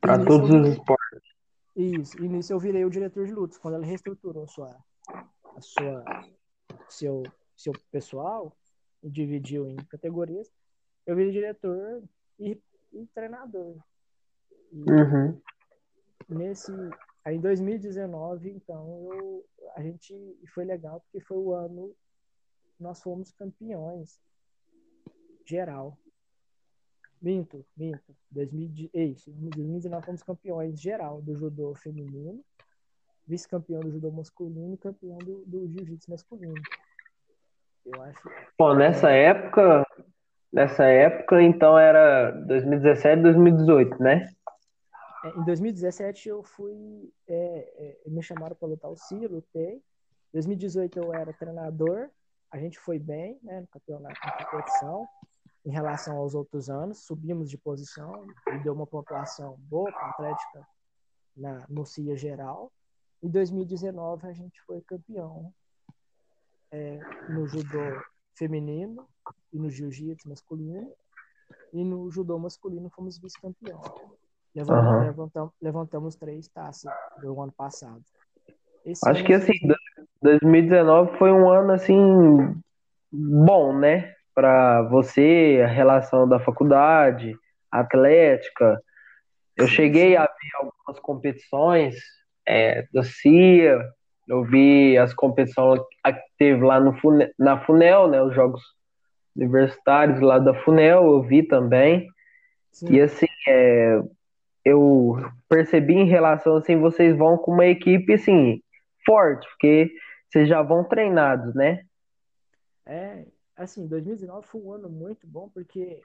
Para todos os esportes. Isso. E nisso eu virei o diretor de lutas. Quando ela reestruturou sua, a sua, seu, seu pessoal dividiu em categorias, eu virei diretor e, e treinador. E uhum. Nesse, Aí em 2019, então, eu, a gente foi legal porque foi o ano nós fomos campeões geral. Minto, minto. 2000, é isso, 2019 fomos campeões geral do judô feminino, vice-campeão do judô masculino e campeão do, do jiu-jitsu masculino. Eu acho. Bom, nessa época, nessa época, então era 2017, 2018, né? É, em 2017 eu fui, é, é, me chamaram para lutar o CIR, lutei. Em 2018 eu era treinador, a gente foi bem né, no campeonato, na competição, em relação aos outros anos, subimos de posição e deu uma pontuação boa para a Atlética na, no CIA geral. Em 2019 a gente foi campeão é, no judô feminino e no jiu-jitsu masculino e no judô masculino fomos vice-campeão. Levantamos, uhum. levantamos, levantamos três taças do ano passado. Esse Acho que assim, 2019 foi um ano assim bom, né? Para você, a relação da faculdade, atlética. Eu cheguei a ver algumas competições é, da CIA, eu vi as competições que teve lá no Funel, na Funel, né? Os jogos universitários lá da Funel, eu vi também. Sim. E assim, é, eu percebi em relação assim, vocês vão com uma equipe assim forte, porque vocês já vão treinados, né? É, assim, 2019 foi um ano muito bom porque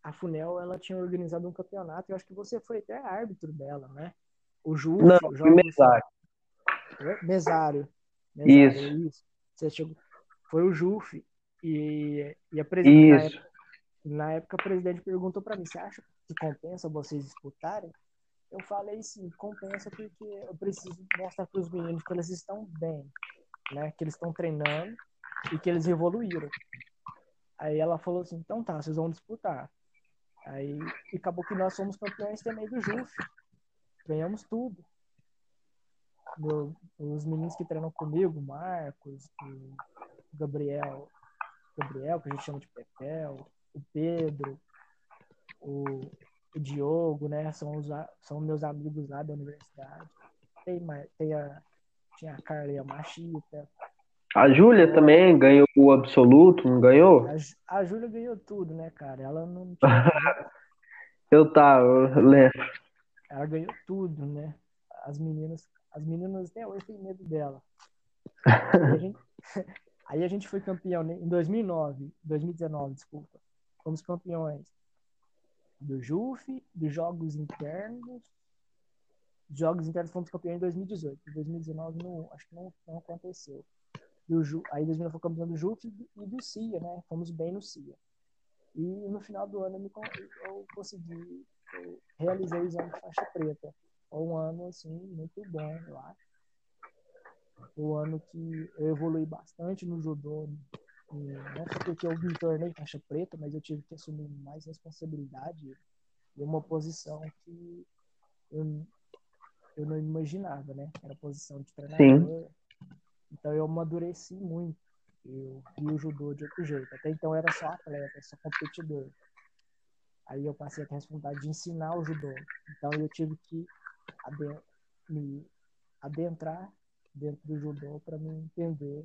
a Funel ela tinha organizado um campeonato, eu acho que você foi até árbitro dela, né? O Ju, Não, o jogos... mesário. Mesário. Mesário. Isso. isso. Você chegou... Foi o Juf e, e a presidente na época o presidente perguntou para mim, você acha que compensa vocês disputarem? Eu falei sim, compensa porque eu preciso mostrar para os meninos que eles estão bem, né? Que eles estão treinando e que eles evoluíram. Aí ela falou assim, então tá, vocês vão disputar. Aí e acabou que nós somos campeões também do JUF. Ganhamos tudo. Os meninos que treinam comigo, Marcos, o Gabriel, Gabriel, que a gente chama de Pepel, o Pedro, o, o Diogo, né? São, os, são meus amigos lá da universidade. Tem, tem a, tinha a Carla e a Machita. A Júlia então, também ganhou o absoluto, não ganhou? A, a Júlia ganhou tudo, né, cara? Ela não tinha. eu tava, eu lembro. Ela ganhou tudo, né? As meninas, as meninas até hoje têm medo dela. Aí a gente, aí a gente foi campeão né, em 2009, 2019, desculpa fomos campeões do JUF, dos Jogos Internos. Jogos Internos fomos campeões em 2018. Em 2019 não, acho que não, não aconteceu. Do Ju, aí em 2019 foi campeão do JUF e do CIA, né? Fomos bem no CIA. E no final do ano eu, me, eu consegui, eu realizei o exame de faixa preta. Foi um ano, assim, muito bom, eu acho. O ano que eu evolui bastante no judô, não só porque eu me tornei faixa preta, mas eu tive que assumir mais responsabilidade em uma posição que eu, eu não imaginava, né? Era a posição de treinador. Sim. Então eu amadureci muito. Eu vi o judô de outro jeito. Até então eu era só atleta, só competidor. Aí eu passei a ter a responsabilidade de ensinar o judô. Então eu tive que me adentrar dentro do judô para mim entender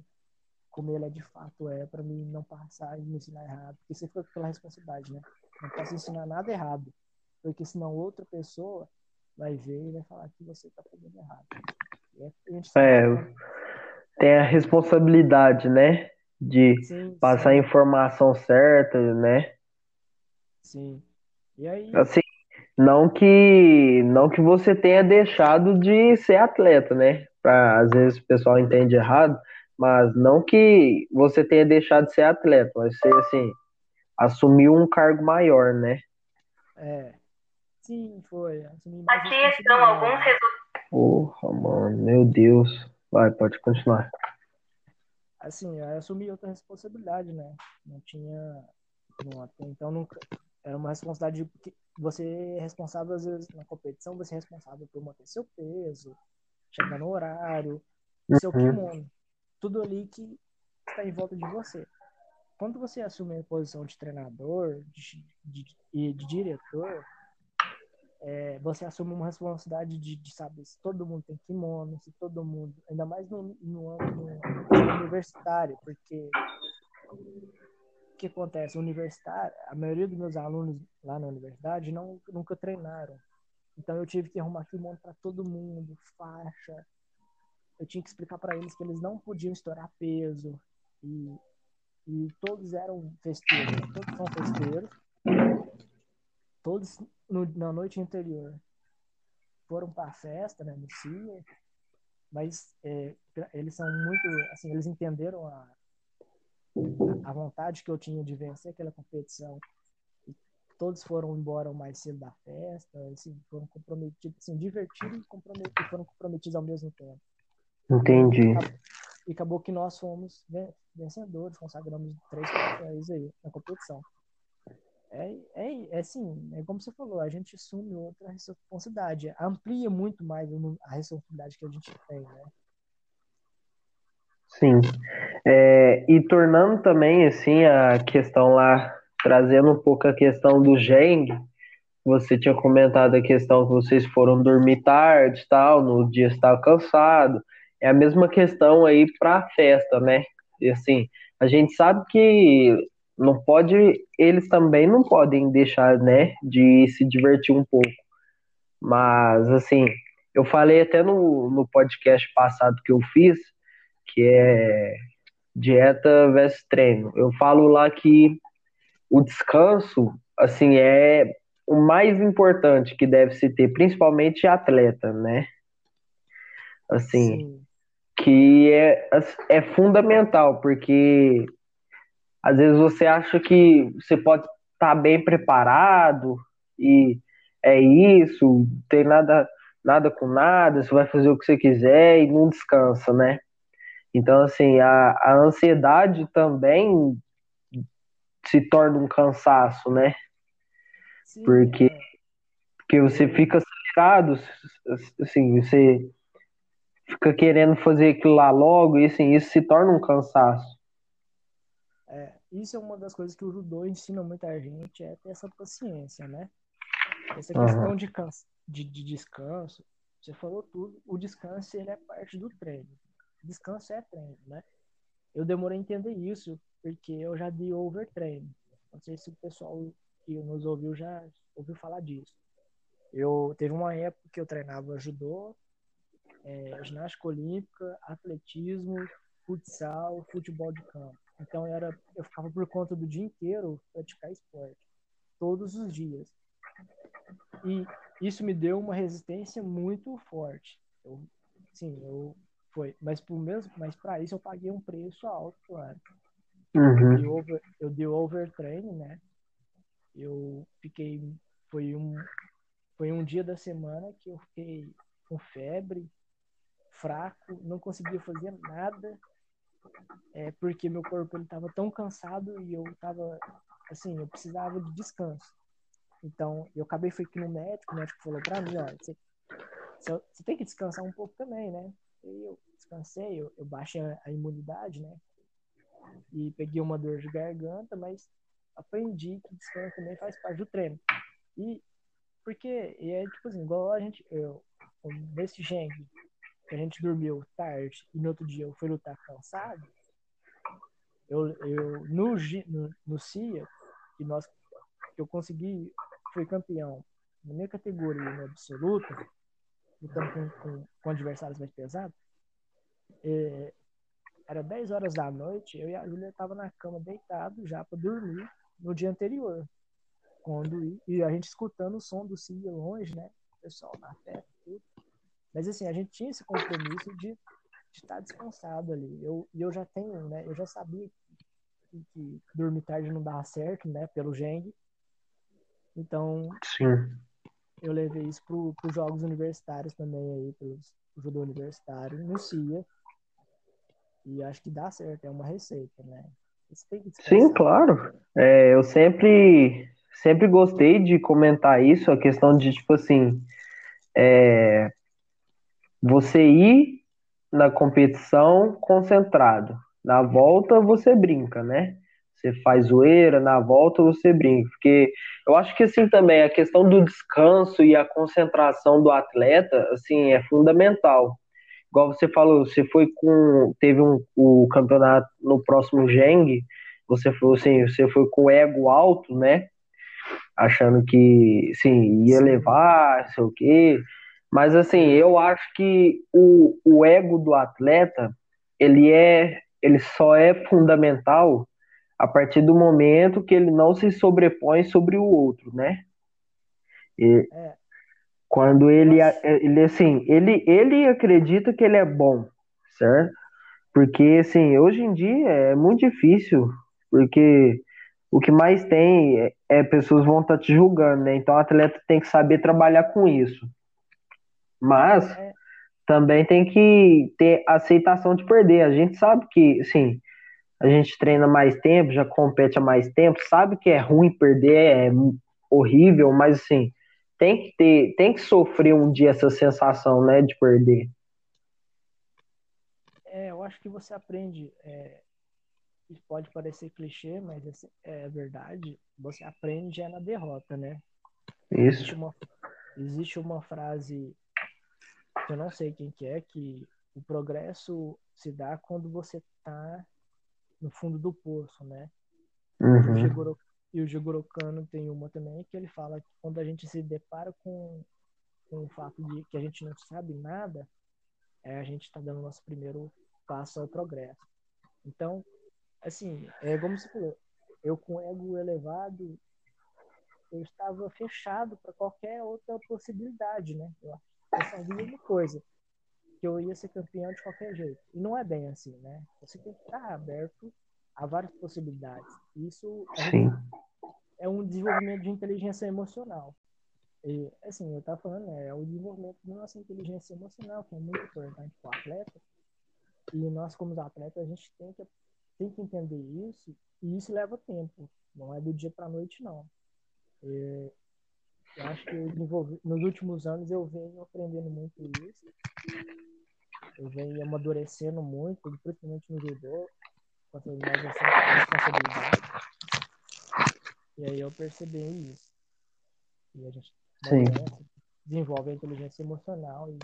como ele é de fato é, para mim não passar e me ensinar errado. Porque você fica pela responsabilidade, né? Não posso ensinar nada errado, porque senão outra pessoa vai ver e vai falar que você está fazendo errado. É, tem a responsabilidade, né? De sim, passar sim. a informação certa, né? Sim. E aí? Assim, não que não que você tenha deixado de ser atleta, né? Pra, às vezes o pessoal entende errado, mas não que você tenha deixado de ser atleta, mas você assim assumiu um cargo maior, né? É. Sim, foi. Assumi Aqui estão alguns resultados. Porra, mano, meu Deus. Vai, pode continuar. Assim, eu assumi outra responsabilidade, né? Não tinha. Não, então nunca. Era uma responsabilidade que você é responsável, às vezes, na competição, você é responsável por manter seu peso, chegar no horário, seu uhum. kimono. Tudo ali que está em volta de você. Quando você assume a posição de treinador e de, de, de, diretor, é, você assume uma responsabilidade de, de, saber se todo mundo tem kimono, se todo mundo, ainda mais no, no, no universitário, porque que acontece? Universitário, a maioria dos meus alunos lá na universidade não, nunca treinaram. Então eu tive que arrumar kimono para todo mundo, faixa. Eu tinha que explicar para eles que eles não podiam estourar peso e, e todos eram festeiros, todos são festeiros. Todos no, na noite anterior foram para a festa, né, no CIA, mas é, eles são muito, assim, eles entenderam a, a vontade que eu tinha de vencer aquela competição. E todos foram embora o mais cedo da festa, assim, foram comprometidos, assim, divertidos e comprometidos, foram comprometidos ao mesmo tempo. Entendi. E acabou que nós fomos vencedores, consagramos três troféus aí na competição. É, é, é assim, é como você falou, a gente assume outra responsabilidade, amplia muito mais a responsabilidade que a gente tem, né? Sim. É, e tornando também, assim, a questão lá, trazendo um pouco a questão do Geng, você tinha comentado a questão que vocês foram dormir tarde tal, no dia estava cansado. É a mesma questão aí para a festa, né? E assim, a gente sabe que não pode, eles também não podem deixar, né, de se divertir um pouco. Mas, assim, eu falei até no, no podcast passado que eu fiz, que é dieta versus treino. Eu falo lá que o descanso, assim, é o mais importante que deve se ter, principalmente atleta, né? Assim, Sim. que é, é fundamental, porque às vezes você acha que você pode estar tá bem preparado e é isso, tem nada nada com nada, você vai fazer o que você quiser e não descansa, né? Então, assim, a, a ansiedade também se torna um cansaço, né? Sim, porque, porque você fica acelerado, assim, você fica querendo fazer aquilo lá logo e, assim, isso se torna um cansaço. É, isso é uma das coisas que o judô ensina muita gente, é ter essa paciência, né? Essa questão uhum. de, de, de descanso, você falou tudo, o descanso ele é parte do treino descanso é treino, né? Eu demorei a entender isso porque eu já dei overtreino. Não sei se o pessoal que nos ouviu já ouviu falar disso. Eu teve uma época que eu treinava judô, é, ginástica olímpica, atletismo, futsal, futebol de campo. Então eu era, eu ficava por conta do dia inteiro praticar esporte, todos os dias. E isso me deu uma resistência muito forte. Eu, sim, eu foi. Mas por mesmo, mas para isso eu paguei um preço alto, claro. Uhum. Eu, dei over, eu dei overtraining, né? Eu fiquei. Foi um, foi um dia da semana que eu fiquei com febre, fraco, não conseguia fazer nada. É, porque meu corpo ele tava tão cansado e eu tava assim, eu precisava de descanso. Então, eu acabei fui aqui no médico, o médico falou para mim, ó, você, você tem que descansar um pouco também, né? Eu descansei, eu, eu baixei a, a, imunidade, né? E peguei uma dor de garganta, mas aprendi que descanso também faz parte do treino. E porque e é tipo assim, igual a gente, eu, nesse Geng, que a gente dormiu tarde e no outro dia eu fui lutar cansado, eu, eu no, no, no CIA, que, nós, que eu consegui, fui campeão na minha categoria no absoluta, lutando com, com, com adversários mais pesados, é, era 10 horas da noite, eu e a Júlia tava na cama deitado já para dormir no dia anterior. Quando e a gente escutando o som do CIA longe, né? O pessoal na festa, tudo. Mas assim, a gente tinha esse compromisso de estar descansado ali. Eu, e eu já tenho, né? Eu já sabia que, que dormir tarde não dava certo, né? Pelo Geng. Então, Sim. Eu levei isso para os jogos universitários também aí, pelos judô universitário, no CIA. E acho que dá certo, é uma receita, né? Sim, claro. É, eu sempre, sempre gostei de comentar isso, a questão de, tipo assim, é, você ir na competição concentrado. Na volta você brinca, né? Você faz zoeira, na volta você brinca. Porque eu acho que assim também a questão do descanso e a concentração do atleta, assim, é fundamental igual você falou, você foi com. Teve um, o campeonato no próximo Geng, você foi assim, você foi com o ego alto, né? Achando que sim, ia levar, sei o quê. Mas assim, eu acho que o, o ego do atleta, ele é. Ele só é fundamental a partir do momento que ele não se sobrepõe sobre o outro, né? E, é. Quando ele, ele assim, ele, ele acredita que ele é bom, certo? Porque, assim, hoje em dia é muito difícil, porque o que mais tem é, é pessoas vão estar tá te julgando, né? Então o atleta tem que saber trabalhar com isso. Mas é. também tem que ter aceitação de perder. A gente sabe que, assim, a gente treina mais tempo, já compete há mais tempo, sabe que é ruim perder, é horrível, mas assim, tem que ter, tem que sofrer um dia essa sensação, né, de perder. É, eu acho que você aprende, é, pode parecer clichê, mas é verdade, você aprende é na derrota, né? Isso. Existe uma, existe uma frase que eu não sei quem que é, que o progresso se dá quando você tá no fundo do poço, né? Uhum. E o Jigoro Kano tem uma também que ele fala que quando a gente se depara com, com o fato de que a gente não sabe nada, é, a gente está dando o nosso primeiro passo ao progresso. Então, assim, é como se falou, eu com ego elevado, eu estava fechado para qualquer outra possibilidade, né? Eu, eu só via uma coisa, que eu ia ser campeão de qualquer jeito. E não é bem assim, né? Você tem que estar aberto há várias possibilidades. Isso é, é um desenvolvimento de inteligência emocional. E, assim, eu estava falando, né, é o desenvolvimento da nossa inteligência emocional, que é muito importante para o atleta. E nós, como atletas, a gente tem que, tem que entender isso, e isso leva tempo, não é do dia para a noite, não. E, eu acho que eu nos últimos anos eu venho aprendendo muito isso. Eu venho amadurecendo muito, principalmente no judô quanto mais responsabilidade. E aí eu percebi isso. E a gente desenvolve a inteligência emocional e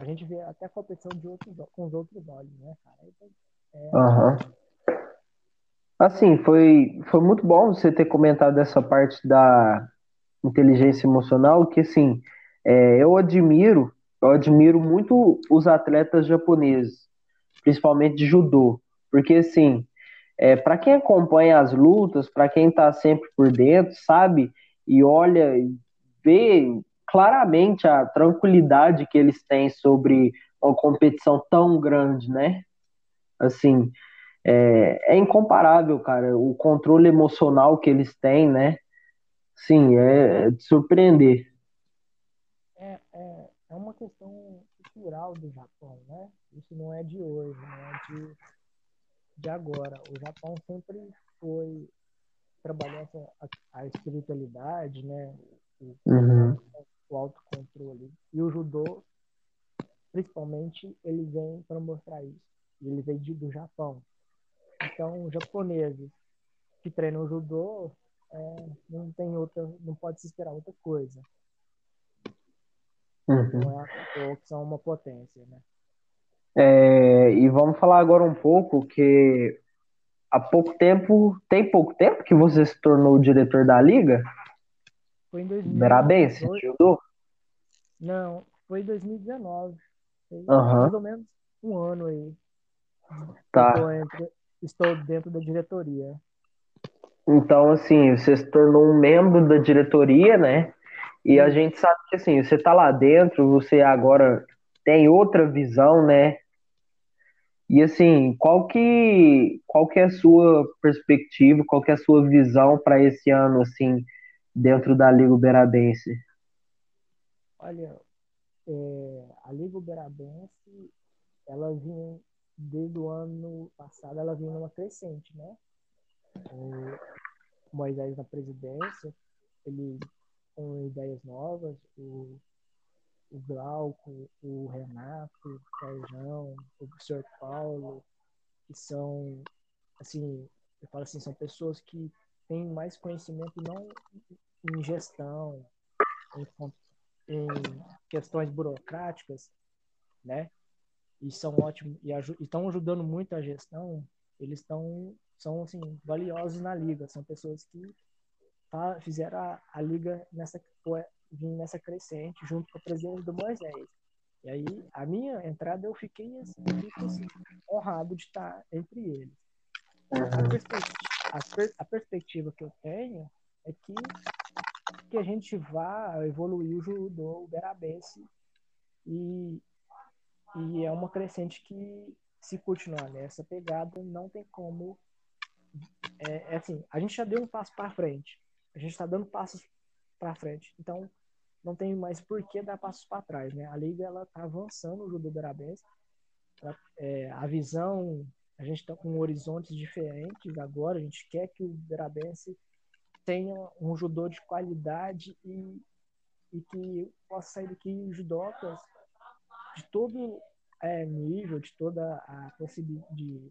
a gente vê até a competição de outros, com os outros olhos, né, cara? É... Uhum. Assim, foi, foi muito bom você ter comentado essa parte da inteligência emocional, que assim, é, eu admiro, eu admiro muito os atletas japoneses, principalmente de judô, porque, assim, é, para quem acompanha as lutas, para quem está sempre por dentro, sabe, e olha, vê claramente a tranquilidade que eles têm sobre uma competição tão grande, né? Assim, é, é incomparável, cara, o controle emocional que eles têm, né? Sim, é, de surpreender. É, uma questão cultural do Japão, né? Isso não é de hoje, não é de de agora. O Japão sempre foi trabalhar a, a espiritualidade, né? O, uhum. o autocontrole. E o judô, principalmente, ele vem para mostrar isso. Ele veio do Japão. Então, os japoneses que treinam judô é, não tem outra, não pode se esperar outra coisa. Uhum. Não é à toa que são uma potência, né? É, e vamos falar agora um pouco que há pouco tempo, tem pouco tempo que você se tornou diretor da liga? Foi em 2018. Berabense, judô? Não, foi em 2019. Foi Aham. Mais ou menos um ano aí. Tá. Estou, entre- estou dentro da diretoria. Então, assim, você se tornou um membro da diretoria, né? E a gente sabe que, assim, você tá lá dentro, você agora tem outra visão, né? E, assim, qual que, qual que é a sua perspectiva, qual que é a sua visão para esse ano, assim, dentro da Liga Uberabense? Olha, é, a Liga Uberabense, ela vinha, desde o ano passado, ela vinha numa crescente, né? O Moisés na presidência, ele com ideias novas, o, o Glauco, o Renato, o Sérgio, o professor Paulo, que são, assim, eu falo assim, são pessoas que têm mais conhecimento não em gestão, em, em questões burocráticas, né? E são ótimos e estão ajudando muito a gestão. Eles estão são assim valiosos na liga. São pessoas que fa- fizeram a, a liga nessa foi- vir nessa crescente junto com o presidente do Moisés. E aí a minha entrada eu fiquei assim, fico, assim, honrado de estar entre eles. A, perspectiva, a, per- a perspectiva que eu tenho é que que a gente vá evoluir o judô uberabense e, e é uma crescente que se continuar nessa pegada não tem como é, é assim a gente já deu um passo para frente a gente está dando passos para frente. Então não tem mais por que dar passos para trás né? A liga ela está avançando o judô Ela- é, a visão a gente está com horizontes diferentes agora. A gente quer que o uberabense tenha um judô de qualidade e, e que possa sair daqui judocas de todo é, nível, de toda a possibilidade, de,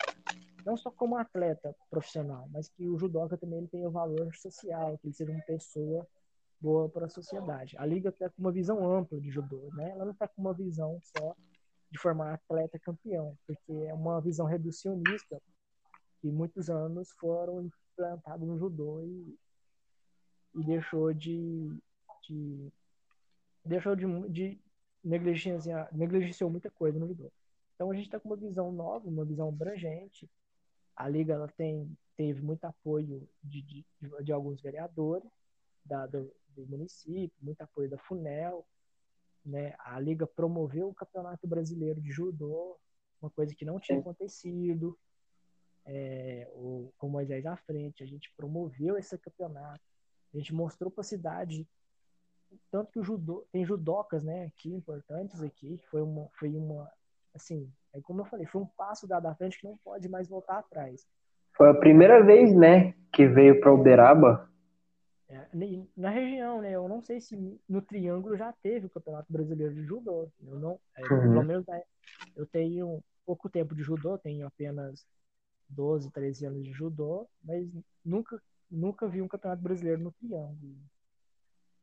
não só como atleta profissional, mas que o judoca também ele tenha valor social, que ele seja uma pessoa boa para a sociedade. A liga está com uma visão ampla de judô, né? Ela não está com uma visão só de formar atleta campeão, porque é uma visão reducionista que muitos anos foram implantados no judô e, e deixou de, de deixou de, de negligenciar, negligenciou muita coisa no judô. Então a gente está com uma visão nova, uma visão abrangente. A liga ela tem teve muito apoio de, de, de alguns vereadores da, do, do município, muito apoio da Funel, né? A liga promoveu o Campeonato Brasileiro de Judô, uma coisa que não tinha acontecido. É, o, com o Moisés à frente, a gente promoveu esse campeonato. A gente mostrou para a cidade tanto que o judô tem judocas, né, aqui importantes aqui, foi uma foi uma assim, é como eu falei, foi um passo dado à frente que não pode mais voltar atrás. Foi a primeira vez, né, que veio para Uberaba. É, na região, né, eu não sei se no Triângulo já teve o Campeonato Brasileiro de Judô. Eu não, é, Uhum. pelo menos né, eu tenho pouco tempo de judô, tenho apenas 12, 13 anos de judô, mas nunca nunca vi um Campeonato Brasileiro no Triângulo.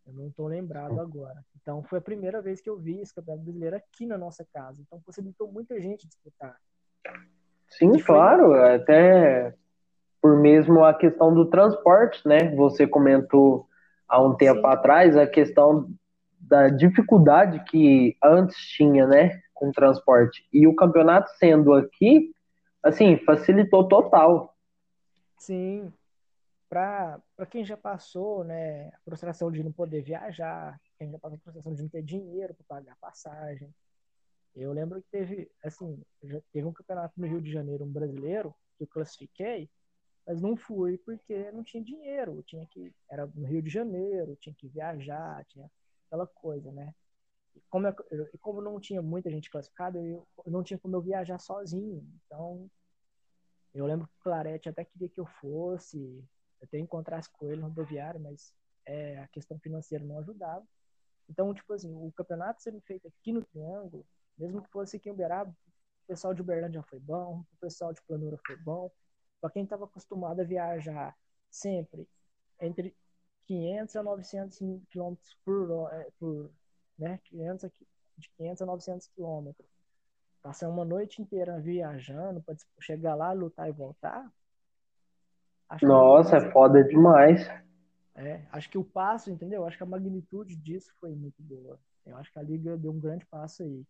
Eu não estou lembrado agora. Então foi a primeira vez que eu vi esse Campeonato Brasileiro aqui na nossa casa. Então possibilitou muita gente disputar. Sim, foi- claro, até por mesmo a questão do transporte, né? Você comentou há um tempo Sim. atrás a questão da dificuldade que antes tinha, né, com o transporte. E o campeonato sendo aqui, assim, facilitou total. Sim, para quem já passou, né, a frustração de não poder viajar, quem já passou a frustração de não ter dinheiro para pagar passagem. Eu lembro que teve, assim, teve um campeonato no Rio de Janeiro, um brasileiro, que eu classifiquei, mas não fui porque não tinha dinheiro, tinha que era no Rio de Janeiro, tinha que viajar, tinha aquela coisa, né? E como, eu- e como não tinha muita gente classificada, eu, eu não tinha como eu viajar sozinho. Então, eu lembro que o Clarete até queria que eu fosse, até encontrasse com ele rodoviário, mas é, a questão financeira não ajudava. Então, tipo assim, o campeonato sendo feito aqui no Triângulo, mesmo que fosse aqui em Uberaba, o pessoal de Uberlândia foi bom, o pessoal de Planura foi bom. Para quem estava acostumado a viajar sempre entre 500 a 900 quilômetros por, eh, por né? 500 aqui, de 500 a 900 quilômetros. Passar uma noite inteira viajando para chegar lá, lutar e voltar. Nossa, é foda demais. É, acho que o passo, entendeu? Acho que a magnitude disso foi muito boa. Eu acho que a Liga deu um grande passo aí.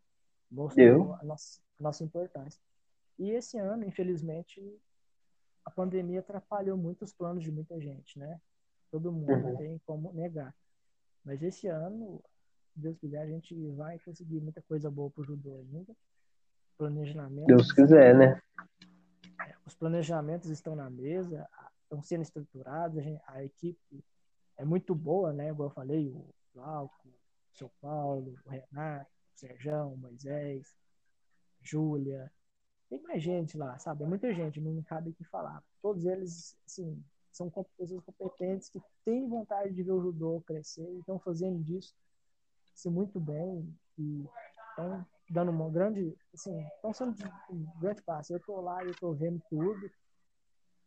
Mostrou a nossa, a nossa importância. E esse ano, infelizmente, a pandemia atrapalhou muito os planos de muita gente, né? Todo mundo uhum. não tem como negar. Mas esse ano, Deus quiser, a gente vai conseguir muita coisa boa pro judô ainda. Planejamento. Deus quiser, né? É, os planejamentos estão na mesa, estão sendo estruturados, a, gente, a, equipe é muito boa, né? Igual eu falei, o Glauco, o São Paulo, o Renato, o Serjão, o Moisés, Júlia, tem mais gente lá, sabe? É muita gente, não cabe aqui falar. Todos eles, assim, são pessoas competentes que têm vontade de ver o judô crescer e estão fazendo disso assim, muito bem e estão dando uma grande, assim, estão sendo um grande passo. Eu estou lá e estou vendo tudo.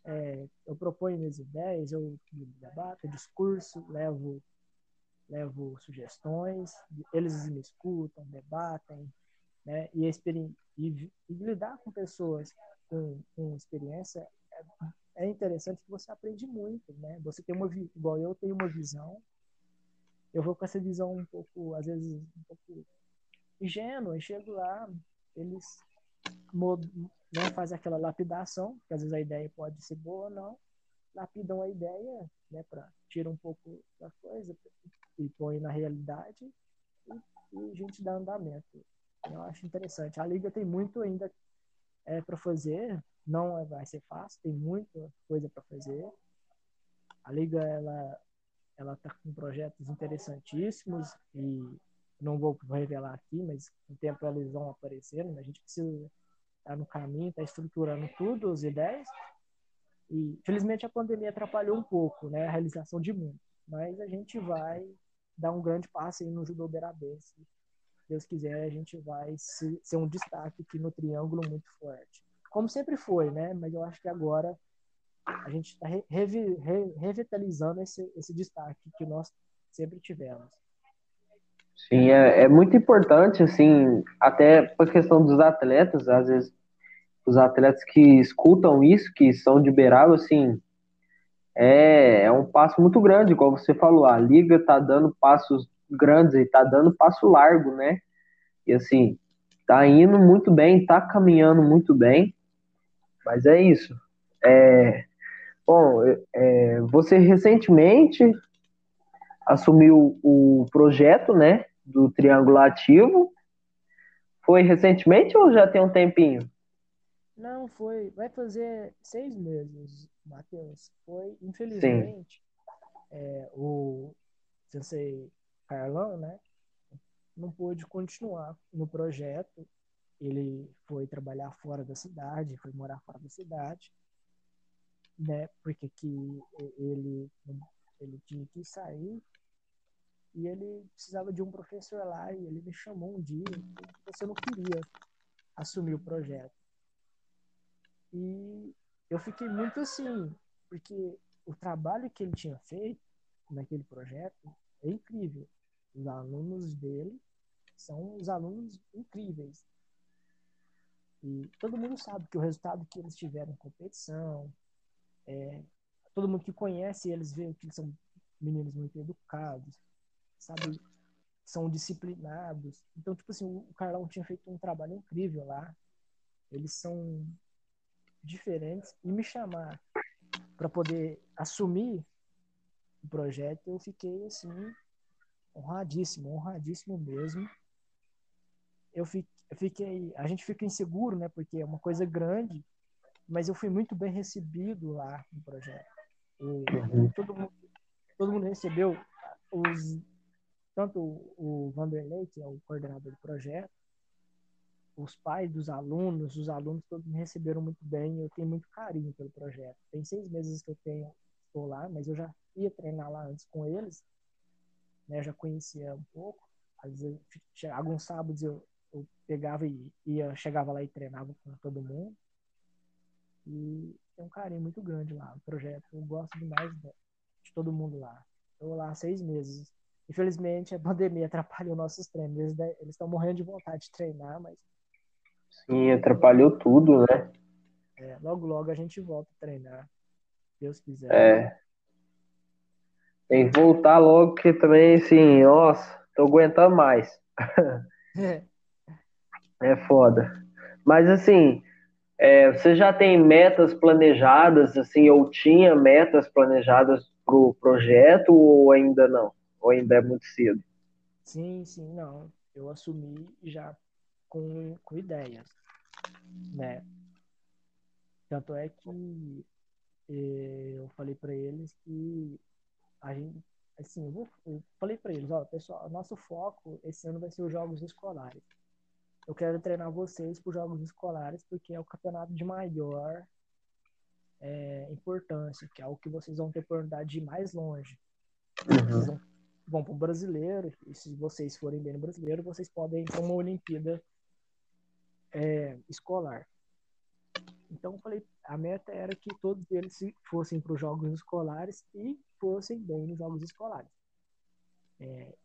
É, eu proponho minhas ideias, eu debato, discurso, levo levo sugestões, eles me escutam, debatem, né? E, e, e lidar com pessoas com, com experiência é, é, interessante que você aprende muito, né? Você tem uma igual eu tenho uma visão, eu vou com essa visão um pouco, às vezes um pouco ingênua, e chego lá, eles né, fazem aquela lapidação, que às vezes a ideia pode ser boa ou não, lapidam a ideia, né, para tirar um pouco da coisa e põe na realidade e, e a gente dá andamento. Eu acho interessante. A liga tem muito ainda é, para fazer, não vai ser fácil, tem muita coisa para fazer. A liga ela ela está com projetos interessantíssimos e não vou revelar aqui, mas com o tempo eles vão aparecendo. A gente precisa tá no caminho, tá estruturando tudo, as ideias. E felizmente a pandemia atrapalhou um pouco, né, a realização de muitos, mas a gente vai dar um grande passo aí no judô beirabense Deus quiser, a gente vai ser um destaque aqui no triângulo muito forte. Como sempre foi, né? Mas eu acho que agora a gente está re re revitalizando esse, esse destaque que nós sempre tivemos. Sim, é, é muito importante, assim, até para a questão dos atletas, às vezes os atletas que escutam isso, que são de Beraba, assim, é, é um passo muito grande, igual você falou, a liga está dando passos grandes e tá dando passo largo, né? E assim, tá indo muito bem, tá caminhando muito bem. Mas é isso. É, bom, é, você recentemente assumiu o projeto, né? Do Triângulo Ativo. Foi recentemente ou já tem um tempinho? Não, foi. Vai fazer seis meses, Matheus. Foi, infelizmente, é, o Sensei Carlão, né, não pôde continuar no projeto. Ele foi trabalhar fora da cidade, foi morar fora da cidade, né, porque que ele ele tinha que sair e ele precisava de um professor lá e ele me chamou um dia, você não queria assumir o projeto. E eu fiquei muito assim, porque o trabalho que ele tinha feito naquele projeto é incrível. Os alunos dele são os alunos incríveis. E todo mundo sabe que o resultado que eles tiveram em competição, é, todo mundo que conhece eles vê que eles são meninos muito educados, sabe? São disciplinados. Então, tipo assim, o Carlão tinha feito um trabalho incrível lá. Eles são diferentes. E me chamar para poder assumir o projeto, eu fiquei assim honradíssimo, honradíssimo mesmo. Eu fiquei, a gente fica inseguro, né? Porque é uma coisa grande, mas eu fui muito bem recebido lá no projeto. uhum. todo, mundo, todo mundo recebeu os tanto o Vanderlei, que é o coordenador do projeto, os pais dos alunos, os alunos todos me receberam muito bem. Eu tenho muito carinho pelo projeto. Tem seis meses que eu tenho estou lá, mas eu já ia treinar lá antes com eles né, já conhecia um pouco. Às vezes, alguns sábados eu, eu pegava e ia, chegava lá e treinava com todo mundo. E tem um carinho muito grande lá. O projeto, eu gosto demais de, de todo mundo lá. Estou lá há seis meses. Infelizmente, a pandemia atrapalhou nossos treinos. Eles estão morrendo de vontade de treinar, mas. Sim, atrapalhou tudo, né? É, logo, logo a gente volta a treinar. Deus quiser. É. Tem que voltar logo, que também, assim, nossa, tô aguentando mais. É. É foda. Mas assim, é, você já tem metas planejadas, assim, ou tinha metas planejadas pro projeto ou ainda não? Ou ainda é muito cedo? Sim, sim, não. Eu assumi já com, com ideias, né? Tanto é que eh, eu falei para eles que a gente, assim, eu, vou, eu falei para eles, ó, pessoal, nosso foco esse ano vai ser os jogos escolares. Eu quero treinar vocês para os jogos escolares porque é o campeonato de maior é, importância, que é o que vocês vão ter oportunidade de ir mais longe. Uhum. Vocês vão, vão para o brasileiro, e se vocês forem bem no brasileiro, vocês podem ir para uma Olimpíada é, escolar. Então, eu falei, a meta era que todos eles fossem para os jogos escolares e fossem bem nos jogos escolares. É,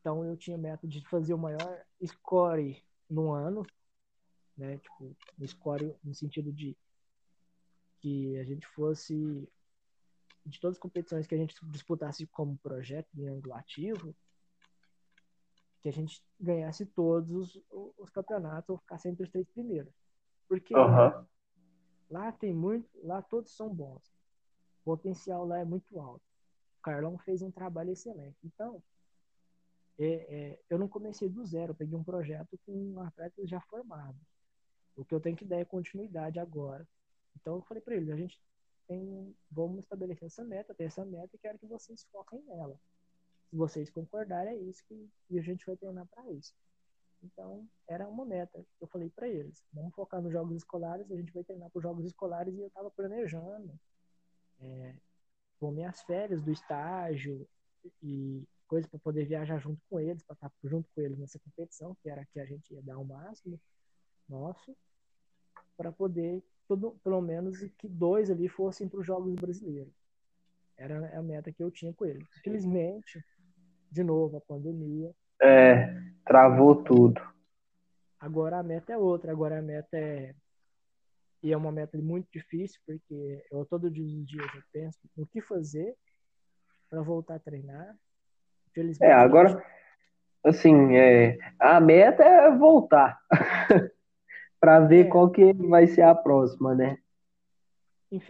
então, eu tinha meta de fazer o maior score no ano, né? Tipo, score no sentido de que a gente fosse de todas as competições que a gente disputasse como projeto em ângulo ativo, que a gente ganhasse todos os, os campeonatos ou ficasse entre os três primeiros. Porque uhum. lá tem muito, lá todos são bons. O potencial lá é muito alto. O Carlão fez um trabalho excelente. Então, é, é, eu não comecei do zero, eu peguei um projeto com atletas já formados. O que eu tenho que dar é continuidade agora. Então eu falei para eles, a gente tem, vamos estabelecer essa meta, ter essa meta e quero que vocês foquem nela. Se vocês concordarem, é isso que e a gente vai treinar para isso. Então, era uma meta. Eu falei para eles, vamos focar nos jogos escolares, a gente vai treinar para os jogos escolares e eu estava planejando é, com minhas férias do estágio e coisa para poder viajar junto com eles, para estar junto com eles nessa competição, que era que a gente ia dar o máximo nosso, para poder, todo, pelo menos, que dois ali fossem para os Jogos Brasileiros. Era a meta que eu tinha com eles. Infelizmente, de novo, a pandemia. É, travou tudo. Agora a meta é outra. Agora a meta é. E é uma meta muito difícil, porque eu todos os dias eu penso no que fazer para voltar a treinar, Felizmente. É, agora, assim, é, a meta é voltar para ver é. qual que vai ser a próxima, né?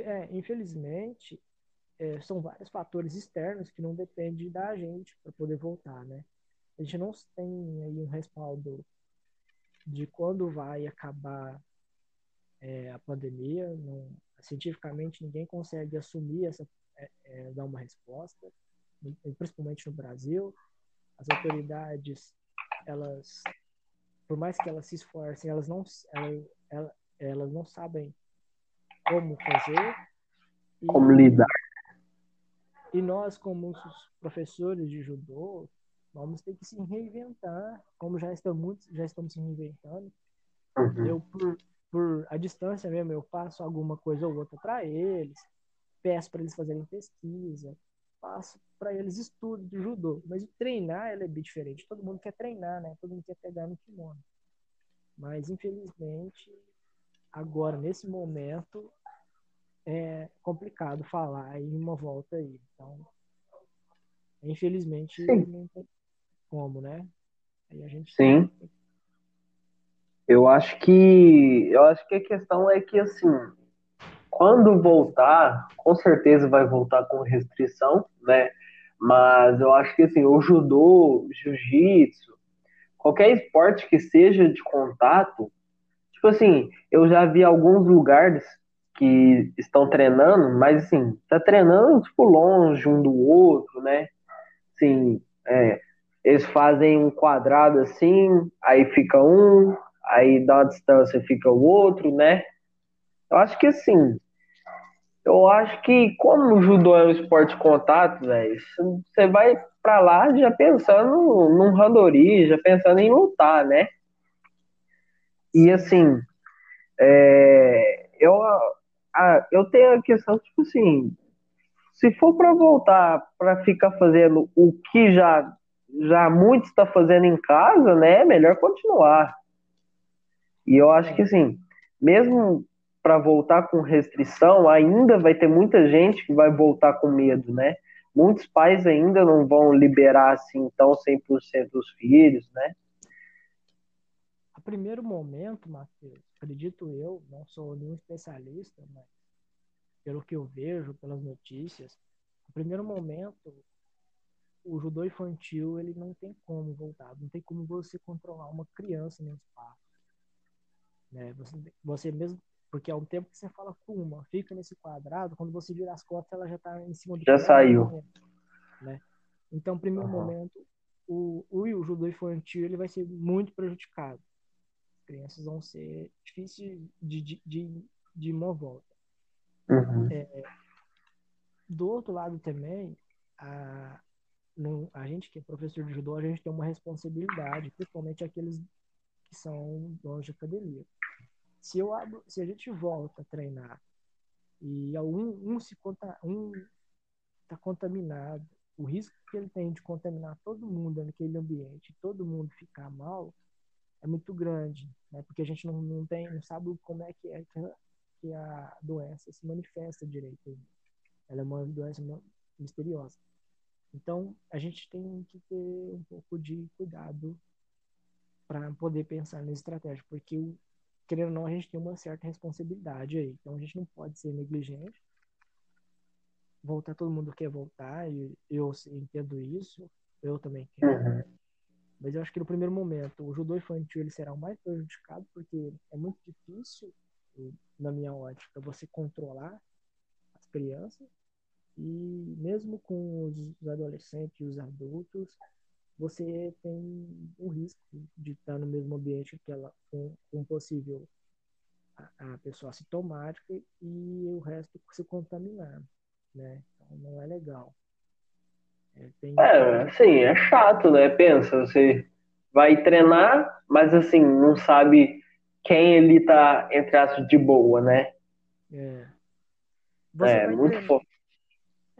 É, infelizmente, é, são vários fatores externos que não dependem da gente para poder voltar, né? A gente não tem aí um respaldo de quando vai acabar é, a pandemia. Não, cientificamente, ninguém consegue assumir essa, é, é, dar uma resposta principalmente no Brasil, as autoridades, elas, por mais que elas se esforcem, elas não, elas, elas, elas não sabem como fazer. E, como lidar. E nós, como professores de judô, vamos ter que se reinventar, como já estamos, já estamos se reinventando. Uhum. Eu, por, por a distância mesmo, eu passo alguma coisa ou outra para eles, peço para eles fazerem pesquisa, passo para eles estudo de judô. Mas o treinar é bem diferente. Todo mundo quer treinar, né? Todo mundo quer pegar no kimono. Mas, infelizmente, agora, nesse momento, é complicado falar em uma volta aí. Então, infelizmente, Sim. não tem como, né? Aí a gente Sim. Eu acho que eu acho que a questão é que assim, quando voltar, com certeza vai voltar com restrição, né? Mas eu acho que assim, o judô, jiu-jitsu, qualquer esporte que seja de contato, tipo assim, eu já vi alguns lugares que estão treinando, mas assim, tá treinando tipo longe um do outro, né? Assim, é, eles fazem um quadrado assim, aí fica um, aí dá uma distância fica o outro, né? Eu acho que assim, eu acho que como o judô é um esporte de contato, velho, você vai para lá já pensando num randori, já pensando em lutar, né? E assim, é, eu, a, eu tenho a questão, tipo assim, se for para voltar para ficar fazendo o que já já muitos está fazendo em casa, né? É melhor continuar. E eu acho que assim, mesmo para voltar com restrição, ainda vai ter muita gente que vai voltar com medo, né? Muitos pais ainda não vão liberar assim tão 100% os filhos, né? Primeiro momento, Matheus, acredito eu, não sou nenhum especialista, mas pelo que eu vejo, pelas notícias, no primeiro momento, o judô infantil ele não tem como voltar, não tem como você controlar uma criança no espaço. Né? Você, você mesmo, porque é um tempo que você fala com uma, fica nesse quadrado, quando você vira as costas, ela já está em cima do Já saiu. Né? Então, primeiro uhum. momento, o, o, o judô infantil ele vai ser muito prejudicado. As crianças vão ser difíceis de, de, de, de uma volta. Uhum. É, do outro lado também, a, a gente que é professor de judô, a gente tem uma responsabilidade, principalmente aqueles que são donos de academia. Se, eu abro, se a gente volta a treinar e um, um se conta, um está contaminado, o risco que ele tem de contaminar todo mundo naquele ambiente, todo mundo ficar mal, é muito grande, né? Porque a gente não, não tem, não sabe como é que é que a, que a doença se manifesta direito. Ela é uma doença misteriosa. Então, a gente tem que ter um pouco de cuidado para poder pensar na estratégia, porque, querendo ou não, a gente tem uma certa responsabilidade aí. Então, a gente não pode ser negligente. Voltar, todo mundo quer voltar, e eu entendo isso, eu também quero. Uhum. Mas eu acho que no primeiro momento, o judô infantil ele será o mais prejudicado, porque é muito difícil, na minha ótica, você controlar as crianças e mesmo com os adolescentes e os adultos, você tem o risco de estar no mesmo ambiente que ela, com, com possível a, a, pessoa assintomática e o resto se contaminar, né? Então não é legal. É, é, assim, é chato, né? Pensa, você vai treinar, mas assim, não sabe quem ele tá, entre aspas, de boa, né? É. Você é, muito treinar,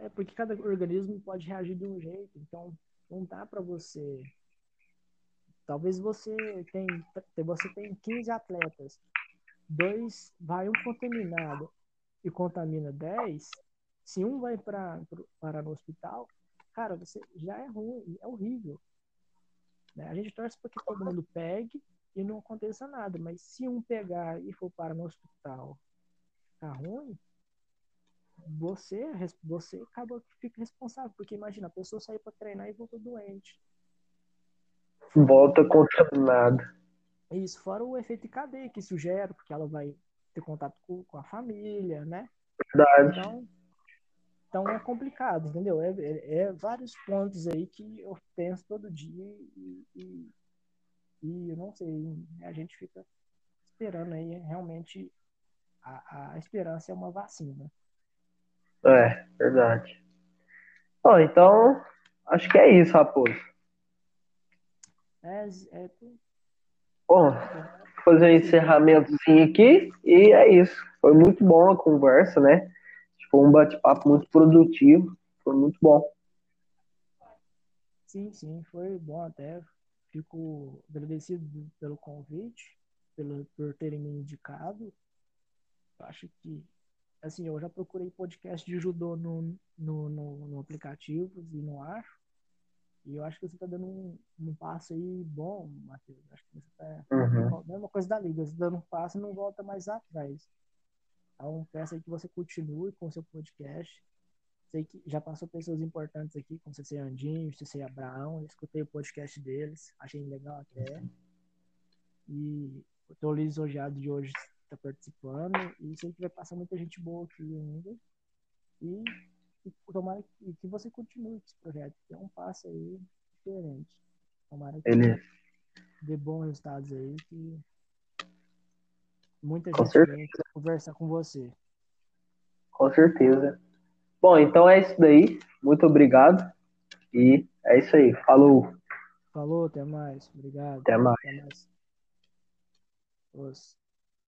é porque cada organismo pode reagir de um jeito, então não dá para você. Talvez você tem você tem 15 atletas, dois vai um contaminado e contamina 10, se um vai para no hospital, cara, você já é ruim, é horrível. Né? A gente torce para que todo mundo pegue e não aconteça nada, mas se um pegar e for para no hospital, tá ruim, você, você acaba que fica responsável, porque imagina, a pessoa sair para treinar e voltou doente. Volta contaminada. Isso, fora o efeito cadeia que isso gera, porque ela vai ter contato com, com a família, né? Verdade. Então, então é complicado, entendeu? É, é, é, vários pontos aí que eu penso todo dia e, e, e eu não sei, a gente fica esperando aí realmente a, a esperança é uma vacina. É, verdade. Bom, então, acho que é isso, Raposo. É, é... Bom, fazer um encerramentozinho aqui e é isso. Foi muito bom a conversa, né? Foi um bate-papo muito produtivo. Foi muito bom. Sim, sim, foi bom até. Fico agradecido pelo convite, pelo, por terem me indicado. Acho que assim, eu já procurei podcast de judô no, no, no, no aplicativo e não acho. E eu acho que você está dando um, um, passo aí bom, Matheus. Acho que você está. Uhum. Mesma coisa da liga, você dando um passo e não volta mais atrás. Então, peço aí que você continue com o seu podcast. Sei que já passou pessoas importantes aqui, como CC Andinho, CC Abraão. Eu escutei o podcast deles, achei legal até. E estou lisonjeado de hoje está participando e sei que vai passar muita gente boa aqui ainda. E, e tomara que, que você continue com esse projeto, que é um passo aí diferente. Tomara que Ele... dê bons resultados aí, que muita com gente certeza. vem conversar com você. Com certeza. Bom, então é isso daí. Muito obrigado. E é isso aí. Falou. Falou, até mais. Obrigado. Até mais. Até mais.